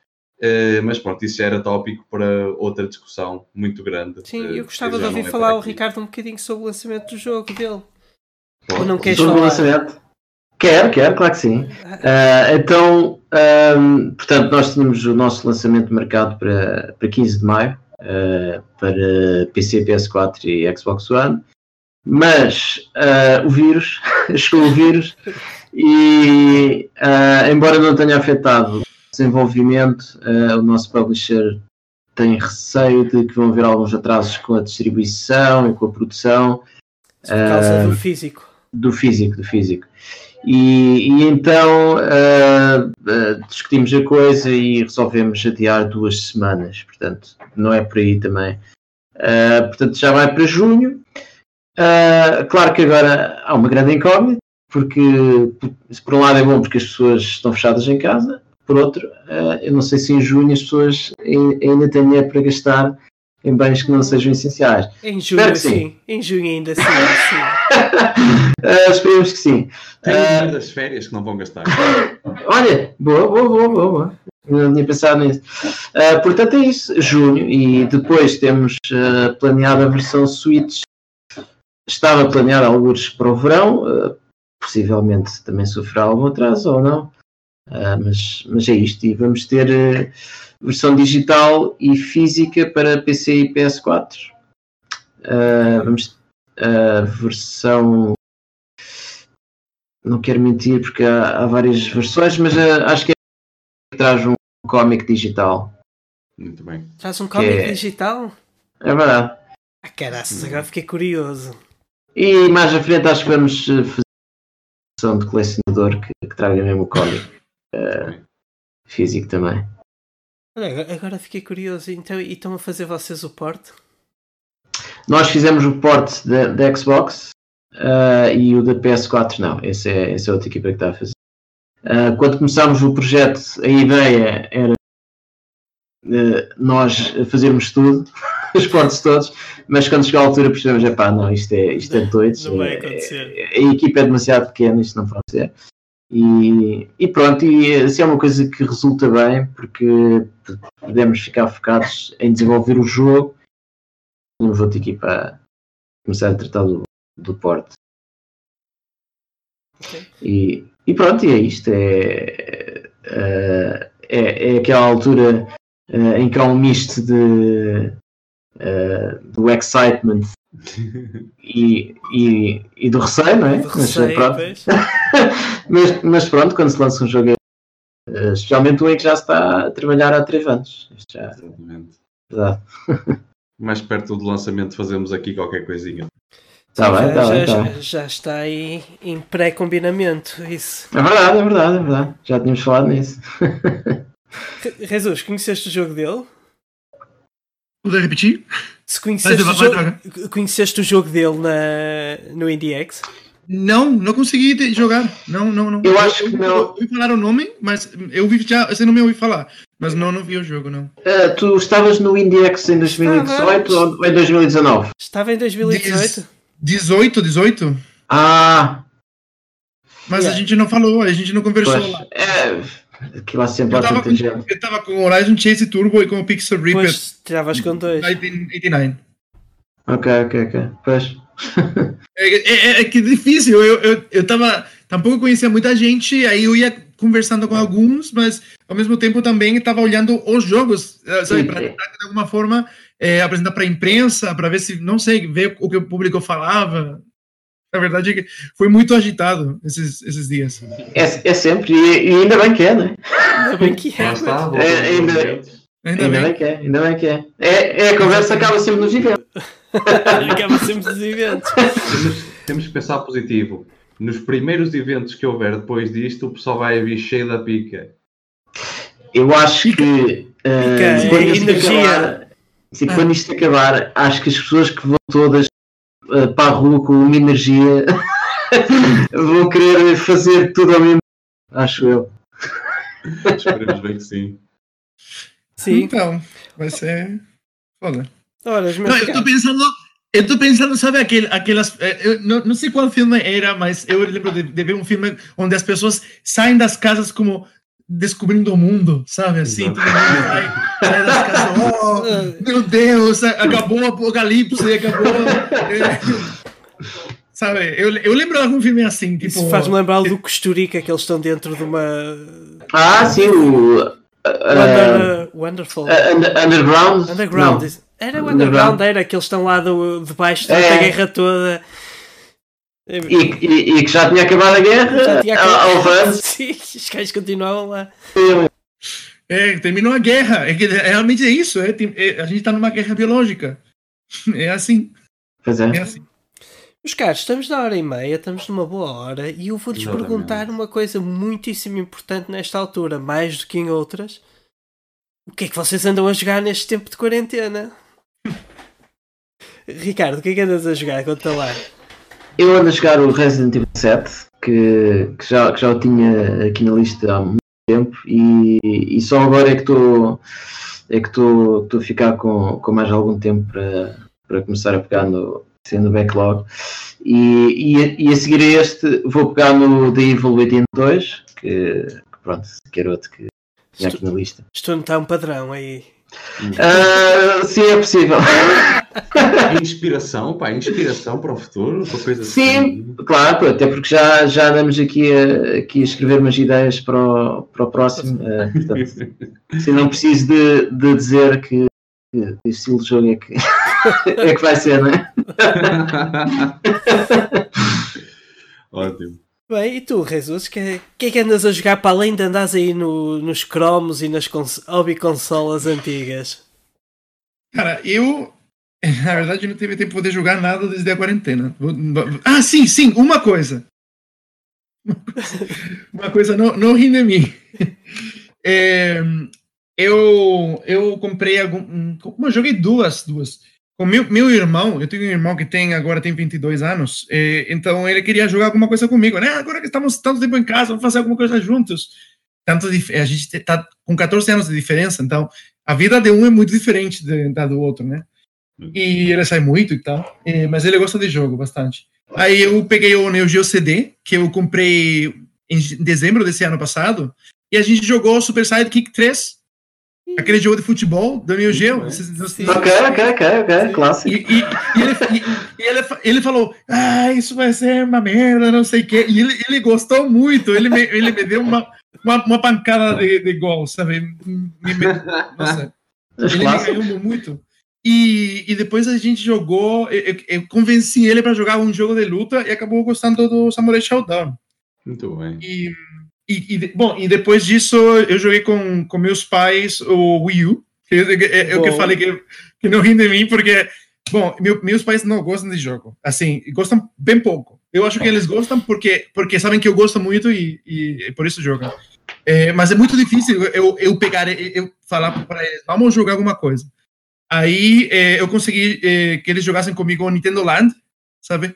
Speaker 2: Eh, mas pronto, isso já era tópico para outra discussão muito grande.
Speaker 1: Sim,
Speaker 2: eh,
Speaker 1: eu gostava
Speaker 2: que
Speaker 1: de ouvir
Speaker 2: é
Speaker 1: falar o. Ricardo um bocadinho sobre o lançamento do jogo dele. Ou não queres
Speaker 4: Sobre o
Speaker 1: falar?
Speaker 4: lançamento? Quero, quero, claro que sim. Ah, então, ahm, portanto, nós tínhamos o nosso lançamento marcado para, para 15 de maio, ah, para PC, PS4 e Xbox One, mas ah, o vírus, chegou o vírus, e ah, embora não tenha afetado o desenvolvimento, o nosso publisher tem receio de que vão haver alguns atrasos com a distribuição e com a produção
Speaker 1: Por causa do físico.
Speaker 4: do físico, do físico. E, e então ah, ah, discutimos a coisa e resolvemos adiar duas semanas, portanto, não é por aí também. Ah, portanto, já vai para junho. Claro que agora há uma grande incógnita, porque por- por um lado é bom porque as pessoas estão fechadas em casa, por outro, eu não sei se em junho as pessoas ai- ainda têm dinheiro para gastar em bens que não sejam essenciais.
Speaker 1: Em junho,
Speaker 4: sim.
Speaker 1: sim. Em junho ainda sim. sim.
Speaker 4: Ah, esperemos que sim.
Speaker 2: Tem
Speaker 4: Ah,
Speaker 2: das férias que não vão gastar.
Speaker 4: Olha, boa, boa, boa, boa, Não tinha pensado nisso. Ah, portanto, é isso, junho, e depois temos planeado a versão Switch. Estava planeado alguns para o verão, ah, possivelmente também sofrerá algum atraso ou não, mas, mas é isto. E vamos ter versão digital e física para PC e PS4. Ah, vamos a versão não quero mentir porque há, há várias versões, mas ah, acho que é que traz um cómic digital.
Speaker 2: Muito bem.
Speaker 1: Traz um cómic
Speaker 4: é-
Speaker 1: digital?
Speaker 4: É verdade.
Speaker 1: Ah, caraças, agora fiquei curioso.
Speaker 4: E mais à frente acho que vamos eh, fazer uma versão de colecionador que, que traga mesmo o cómic ah, físico também.
Speaker 1: Olha, agora- fiquei curioso. Então, e estão a fazer vocês o porte?
Speaker 4: Nós fizemos o port da, Xbox ah, e o da PS4 não. Esse é, esse é outra equipa que está a fazer. Ah, quando começámos o projeto, a ideia era eh, nós fazermos tudo, os portos todos, mas quando chegou a altura percebemos, epá, não, isto é, isto é doido,
Speaker 1: Não vai
Speaker 4: é- é- a equipa é demasiado pequena, isto não pode ser. E, e pronto, e se é uma coisa que resulta bem, porque podemos ficar focados em desenvolver o jogo, temos outra equipa a começar a tratar do, do porte.
Speaker 1: Ok.
Speaker 4: E, e pronto, e é isto. É, é, é, é aquela altura eh, em que há um misto de, eh, do excitement e, e, e do receio, não é?
Speaker 1: De
Speaker 4: Mas,
Speaker 1: receio,
Speaker 4: pronto, mas, mas pronto, quando se lança um jogo, eh, especialmente um em que já se está a trabalhar há três anos. Isto já é
Speaker 2: Exatamente.
Speaker 4: verdade.
Speaker 2: Mais perto do lançamento fazemos aqui qualquer coisinha.
Speaker 4: Está
Speaker 1: Sim,
Speaker 4: bem,
Speaker 1: já,
Speaker 4: está bem,
Speaker 1: já-
Speaker 4: está
Speaker 1: já-
Speaker 4: bem.
Speaker 1: já está aí em pré-combinamento. Isso.
Speaker 4: É verdade, é verdade, é verdade. Já tínhamos falado nisso.
Speaker 1: Jesus, conheceste o jogo dele?
Speaker 3: Puder repetir?
Speaker 1: Se conheceste,
Speaker 3: Vai,
Speaker 1: o
Speaker 3: vai,
Speaker 1: jogo, conheceste o jogo dele na, no IndieX?
Speaker 3: Não, não consegui jogar. Não, não, não.
Speaker 4: Eu acho que não.
Speaker 3: Eu ouvi falar o nome, mas eu vi já, esse nome eu ouvi falar. Mas não, não vi o jogo, não.
Speaker 4: Eh, tu estavas no IndieX em 2018
Speaker 1: Estava.
Speaker 4: ou em 2019?
Speaker 1: Estava em 2018?
Speaker 3: 18, 18?
Speaker 4: Ah,
Speaker 3: Mas
Speaker 1: Yeah.
Speaker 3: a gente não falou, a gente não conversou
Speaker 4: pois.
Speaker 3: lá.
Speaker 4: É, aquilo há sempre
Speaker 3: Eu tava, com,
Speaker 4: gente.
Speaker 3: eu tava com o Horizon Chase Turbo e com o Pixel Reaper
Speaker 1: Depois tiravas com dois.
Speaker 3: 1989.
Speaker 4: Ok, ok, ok. Pois.
Speaker 3: É, é, é que difícil, eu, eu, eu tava. Tampouco conhecia muita gente, aí eu ia conversando com alguns, mas ao mesmo tempo também estava olhando os jogos, eh, sabe, para
Speaker 4: é.
Speaker 3: tentar de alguma forma é, apresentar para a imprensa, para ver se, não sei, ver o que o público falava. Na verdade, foi muito agitado esses, esses dias.
Speaker 4: É, é sempre, e, e ainda bem que é, né?
Speaker 1: Ainda bem que é.
Speaker 2: Está,
Speaker 4: É, ainda-.
Speaker 3: Ainda,
Speaker 4: Ainda,
Speaker 3: bem.
Speaker 4: que é, ainda bem que é. É, é a conversa acaba sempre nos eventos.
Speaker 1: Acaba sempre dos eventos.
Speaker 2: Temos, temos que pensar positivo. Nos primeiros eventos que houver depois disto, o pessoal vai vir cheio da pica.
Speaker 4: Eu acho que eh,
Speaker 1: Fica
Speaker 4: quando
Speaker 1: a
Speaker 4: isto
Speaker 1: energia.
Speaker 4: acabar, quando isto acabar, acho que as pessoas que vão todas eh, para a rua com uma energia vão querer fazer tudo ao mesmo tempo, acho eu.
Speaker 2: Esperemos bem que sim.
Speaker 1: Sim.
Speaker 3: Então, vai ser foda.
Speaker 1: Os
Speaker 3: Não, eu
Speaker 1: caros.
Speaker 3: pensando, eu tô pensando, sabe aquele, aquelas, eh, eu não, não sei qual filme era, mas eu lembro de, de ver um filme onde as pessoas saem das casas como descobrindo o mundo, sabe? Assim, todo mundo sai, oh, meu Deus, acabou o apocalipse, acabou. eh, sabe? Eu, eu lembro de algum filme assim, tipo.
Speaker 1: Isso faz-me lembrar do Costurica, que eles estão dentro de uma.
Speaker 4: Ah, sim, o eh,
Speaker 1: Wonder- Wonderful.
Speaker 4: eh, under- Underground.
Speaker 1: Underground.
Speaker 4: Não.
Speaker 1: Era o
Speaker 4: Underground.
Speaker 1: Underground, era que eles estão lá do, debaixo da
Speaker 4: É.
Speaker 1: guerra toda.
Speaker 4: E, e- e que já tinha acabado a guerra
Speaker 1: Já tinha
Speaker 4: uns
Speaker 1: acabado.
Speaker 4: anos.
Speaker 1: Sim, os gajos continuavam lá.
Speaker 3: É, terminou a guerra. É que realmente é isso. É, tem- é, a gente tá numa guerra biológica. É assim.
Speaker 4: Pois é.
Speaker 3: É assim.
Speaker 1: Meus caros, estamos na hora e meia, estamos numa boa hora e eu vou-lhes perguntar uma coisa muitíssimo importante nesta altura, mais do que em outras. O que é que vocês andam a jogar neste tempo de quarentena? Ricardo, o que é que andas a jogar? Conta lá.
Speaker 4: Eu ando a jogar o Resident Evil 7, que, que, já, que já o tinha aqui na lista há muito tempo, e, e só agora é que estou é que estou a ficar com, com mais algum tempo para, para começar a pegar no, no backlog. E, e, a- e a seguir a este vou pegar no The Evil Within 2, que, que pronto, que era outro que tinha aqui na lista.
Speaker 1: Estou a notar um padrão aí.
Speaker 4: Sim, é possível.
Speaker 2: Inspiração, pá, inspiração para o futuro, para coisas
Speaker 4: Sim,
Speaker 2: assim.
Speaker 4: claro, até porque já, já andamos aqui a, aqui a escrever umas ideias para o, para o próximo. eh, portanto, se não preciso de, de dizer que, que o estilo de jogo é que, é que vai ser, não é?
Speaker 2: Ótimo.
Speaker 1: Bem, e tu, Jesus, o que, que é que andas a jogar para além de andares aí no- nos cromos e nas cons hobby consolas antigas?
Speaker 3: Cara, eu. Na verdade, não tive tempo de poder jogar nada desde a quarentena. Ah, sim, sim, uma coisa. Uma coisa, não, não ri de mim. É, eu, eu comprei algum. Joguei duas, duas. Com meu, meu irmão, eu tenho um irmão que tem agora tem 22 anos, é, então ele queria jogar alguma coisa comigo, né? Agora que estamos tanto tempo em casa, vamos fazer alguma coisa juntos. Tanto a gente tá com 14 anos de diferença, então a vida de um é muito diferente da do outro, né? E ele sai muito e tal, é, mas ele gosta de jogo bastante. Aí eu peguei o Neo Geo CD, que eu comprei em dezembro desse ano passado, e a gente jogou Super Sidekick 3, aquele jogo de futebol do Neo Geo.
Speaker 4: Ok, ok, ok, ok, clássico.
Speaker 3: e, e- e ele, e- e ele, ele falou, ah, isso vai ser uma merda, não sei o quê. E ele, ele gostou muito, ele me, ele me deu uma, uma, uma pancada de, de gol, sabe? Me- me- nossa,
Speaker 4: Os
Speaker 3: ele me ganhou muito. E, e depois a gente jogou, eu, eu- eu convenci ele para jogar um jogo de luta e acabou gostando do Samurai Shodown.
Speaker 2: Muito bem.
Speaker 3: E, e, e bom, e depois disso eu joguei com, com meus pais o Wii U. que Eu, eu, eu que
Speaker 1: Bom.
Speaker 3: falei que, que não riem de mim, porque, bom, meu- meus pais não gostam de jogo. Assim, gostam bem pouco. Eu acho que eles gostam porque, porque sabem que eu gosto muito e, e, e por isso jogam. É, mas é muito difícil eu, eu pegar, eu, eu falar para eles, vamos jogar alguma coisa. Aí é, eu consegui é, que eles jogassem comigo o Nintendo Land, sabe?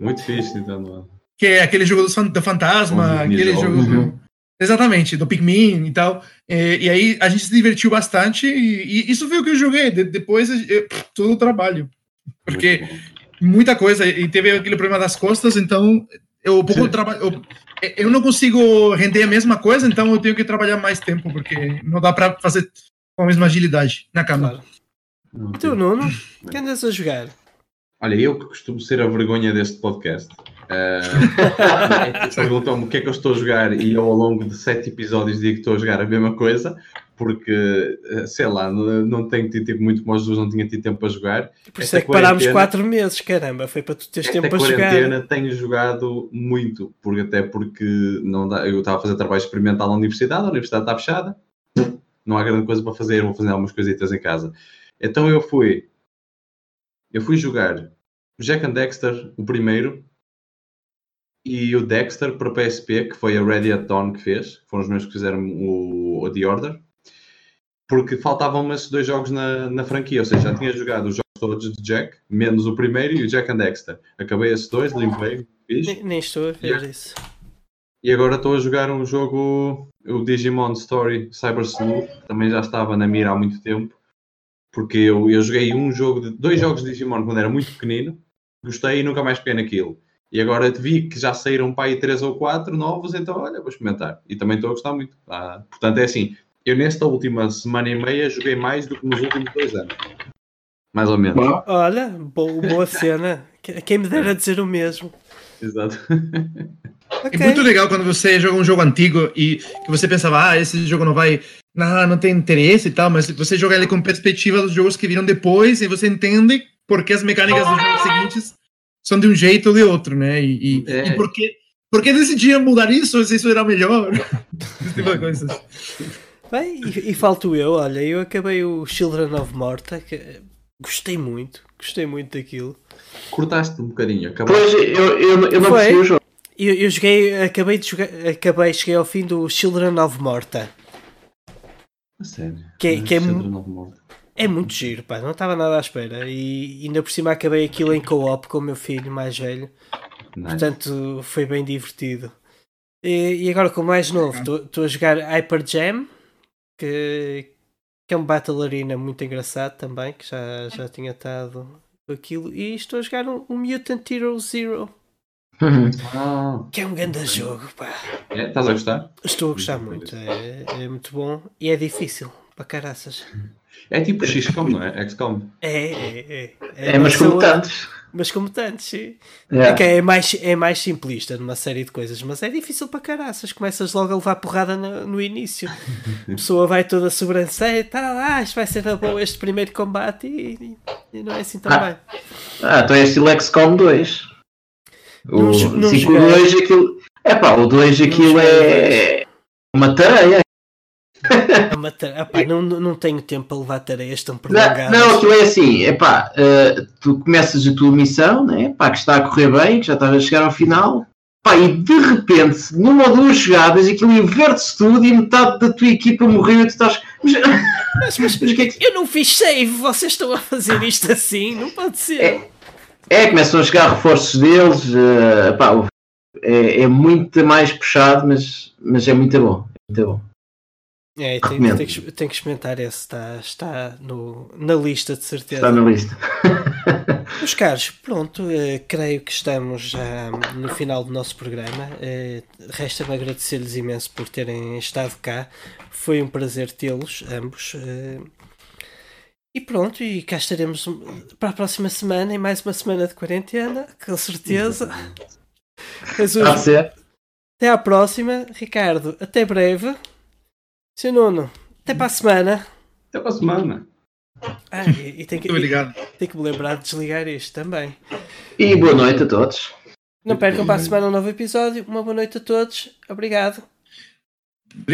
Speaker 2: Muito fixe, então.
Speaker 3: Que é aquele jogo do, do fantasma, aquele jogo do, exatamente do Pikmin e tal. É, e aí a gente se divertiu bastante e, e isso foi o que eu joguei. De- depois eu, todo o trabalho, porque muita coisa e teve aquele problema das costas, então eu pouco trabalho. Eu, eu não consigo render a mesma coisa, então eu tenho que trabalhar mais tempo porque não dá para fazer com a mesma agilidade na cama.
Speaker 1: Claro. E tu, Nuno, o que andas a jogar?
Speaker 2: Olha, eu que costumo ser a vergonha deste podcast. Uh, Perguntam-me o que é que eu estou a jogar e eu ao longo de sete episódios digo que estou a jogar a mesma coisa. porque, eh, sei lá, não, não tenho tido tempo muito como os dois não tinha tido tempo para jogar.
Speaker 1: Por isso é que parámos 4 meses, caramba, foi para tu teres tempo para jogar.
Speaker 2: Esta quarentena tenho jogado muito, porque até porque não dá, eu estava a fazer trabalho experimental na universidade, a universidade está fechada, não há grande coisa para fazer, vou fazer algumas coisitas em casa. Então eu fui, eu fui jogar Jack and Dexter, o primeiro, e o Dexter para PSP, que foi a Ready at Dawn que fez, foram os meus que fizeram o, o The Order, porque faltavam esses dois jogos na, na franquia, ou seja, já tinha jogado os jogos todos de Jack, menos o primeiro e o Jack and Dexter. Acabei esses dois, limpei, fiz.
Speaker 1: Nem, nem estou a ver e, isso.
Speaker 2: E agora estou a jogar um jogo, o Digimon Story Cyber Sleuth, que também já estava na mira há muito tempo, porque eu, eu joguei um jogo, de, dois jogos de Digimon quando era muito pequenino, gostei e nunca mais peguei naquilo. E agora vi que já saíram para aí 3 ou 4 novos, então olha, vou experimentar. E também estou a gostar muito. Ah, portanto, é assim, eu nesta última semana e meia joguei mais do que nos últimos dois anos. Mais ou menos.
Speaker 1: Olha, boa, boa cena. Quem me dera dizer o mesmo.
Speaker 2: Exato.
Speaker 3: Okay. É muito legal quando você joga um jogo antigo e que você pensava, ah, esse jogo não vai. Não, não tem interesse e tal, mas você joga ele com perspectiva dos jogos que viram depois e você entende porque as mecânicas dos jogos seguintes são de um jeito ou de outro, né? E, e, é. e por, que, por que decidiam mudar isso se isso era melhor? Esse tipo de coisas.
Speaker 1: Bem, e, e falto eu, olha, eu acabei o Children of Morta, que gostei muito, gostei muito daquilo.
Speaker 2: Cortaste um bocadinho,
Speaker 4: acabou. Pois, eu, eu, eu não
Speaker 1: percebi o jogo. Eu, eu joguei, acabei de jogar, acabei, cheguei ao fim do Children of Morta.
Speaker 2: A sério?
Speaker 1: Que, é, que é, é muito giro, pá, não estava nada à espera. E ainda por cima acabei aquilo em co-op com o meu filho mais velho. Nice. Portanto, foi bem divertido. E, e agora com o mais novo, estou a jogar Hyper Jam que, que é um Battle Arena muito engraçado também, que já, já tinha estado aquilo. E estou a jogar um, um Mutant Hero Zero. Que é um grande jogo, pá.
Speaker 2: É, estás a gostar?
Speaker 1: Estou a gostar muito, é, é muito bom e é difícil, para caraças.
Speaker 2: É tipo XCOM, não é? XCOM.
Speaker 1: É, é, é.
Speaker 4: É, é mas como tantos.
Speaker 1: Mas como tantos, sim. Yeah. É, é, mais, é mais simplista numa série de coisas, mas é difícil para caraças. Começas logo a levar porrada no, no início. A pessoa vai toda sobrancelha e tal, ah, isto vai ser bom este primeiro combate e, e, não é assim tão
Speaker 4: ah.
Speaker 1: bem.
Speaker 4: Ah, então é estilo XCOM 2. O 5-2 aquilo. É pá, o 2 aquilo é uma tareia.
Speaker 1: Epá, não, não tenho tempo para levar tareias tão prolongadas.
Speaker 4: Não, não, aquilo é assim, epá, uh, tu começas a tua missão, né, pá, que está a correr bem, que já estás a chegar ao final, pá, e de repente, numa ou duas jogadas, aquilo inverte-se tudo e metade da tua equipa morreu e tu estás...
Speaker 1: Mas, mas, mas que é que... eu não fiz save, vocês estão a fazer isto assim, não pode ser.
Speaker 4: É, é começam a chegar reforços deles, uh, pá, é, é muito mais puxado, mas, mas é muito bom, é muito bom.
Speaker 1: É, tem, tem, que, tem que experimentar esse, está, está no, na lista de certeza.
Speaker 4: Está na lista.
Speaker 1: Meus caros, pronto, eh, creio que estamos já no final do nosso programa. Eh, Resta-me agradecer-lhes imenso por terem estado cá. Foi um prazer tê-los, ambos. Eh, e pronto, e cá estaremos para a próxima semana, em mais uma semana de quarentena, com certeza.
Speaker 4: Jesus,
Speaker 1: até à próxima, Ricardo. Até breve. Seu Nuno, até para a semana.
Speaker 2: Até para a semana.
Speaker 1: Ah, e, e tem que,
Speaker 3: Obrigado.
Speaker 1: tem que me lembrar de desligar isto também.
Speaker 4: E boa noite a todos.
Speaker 1: Não percam para a semana um novo episódio. Uma boa noite a todos. Obrigado.
Speaker 3: Obrigado.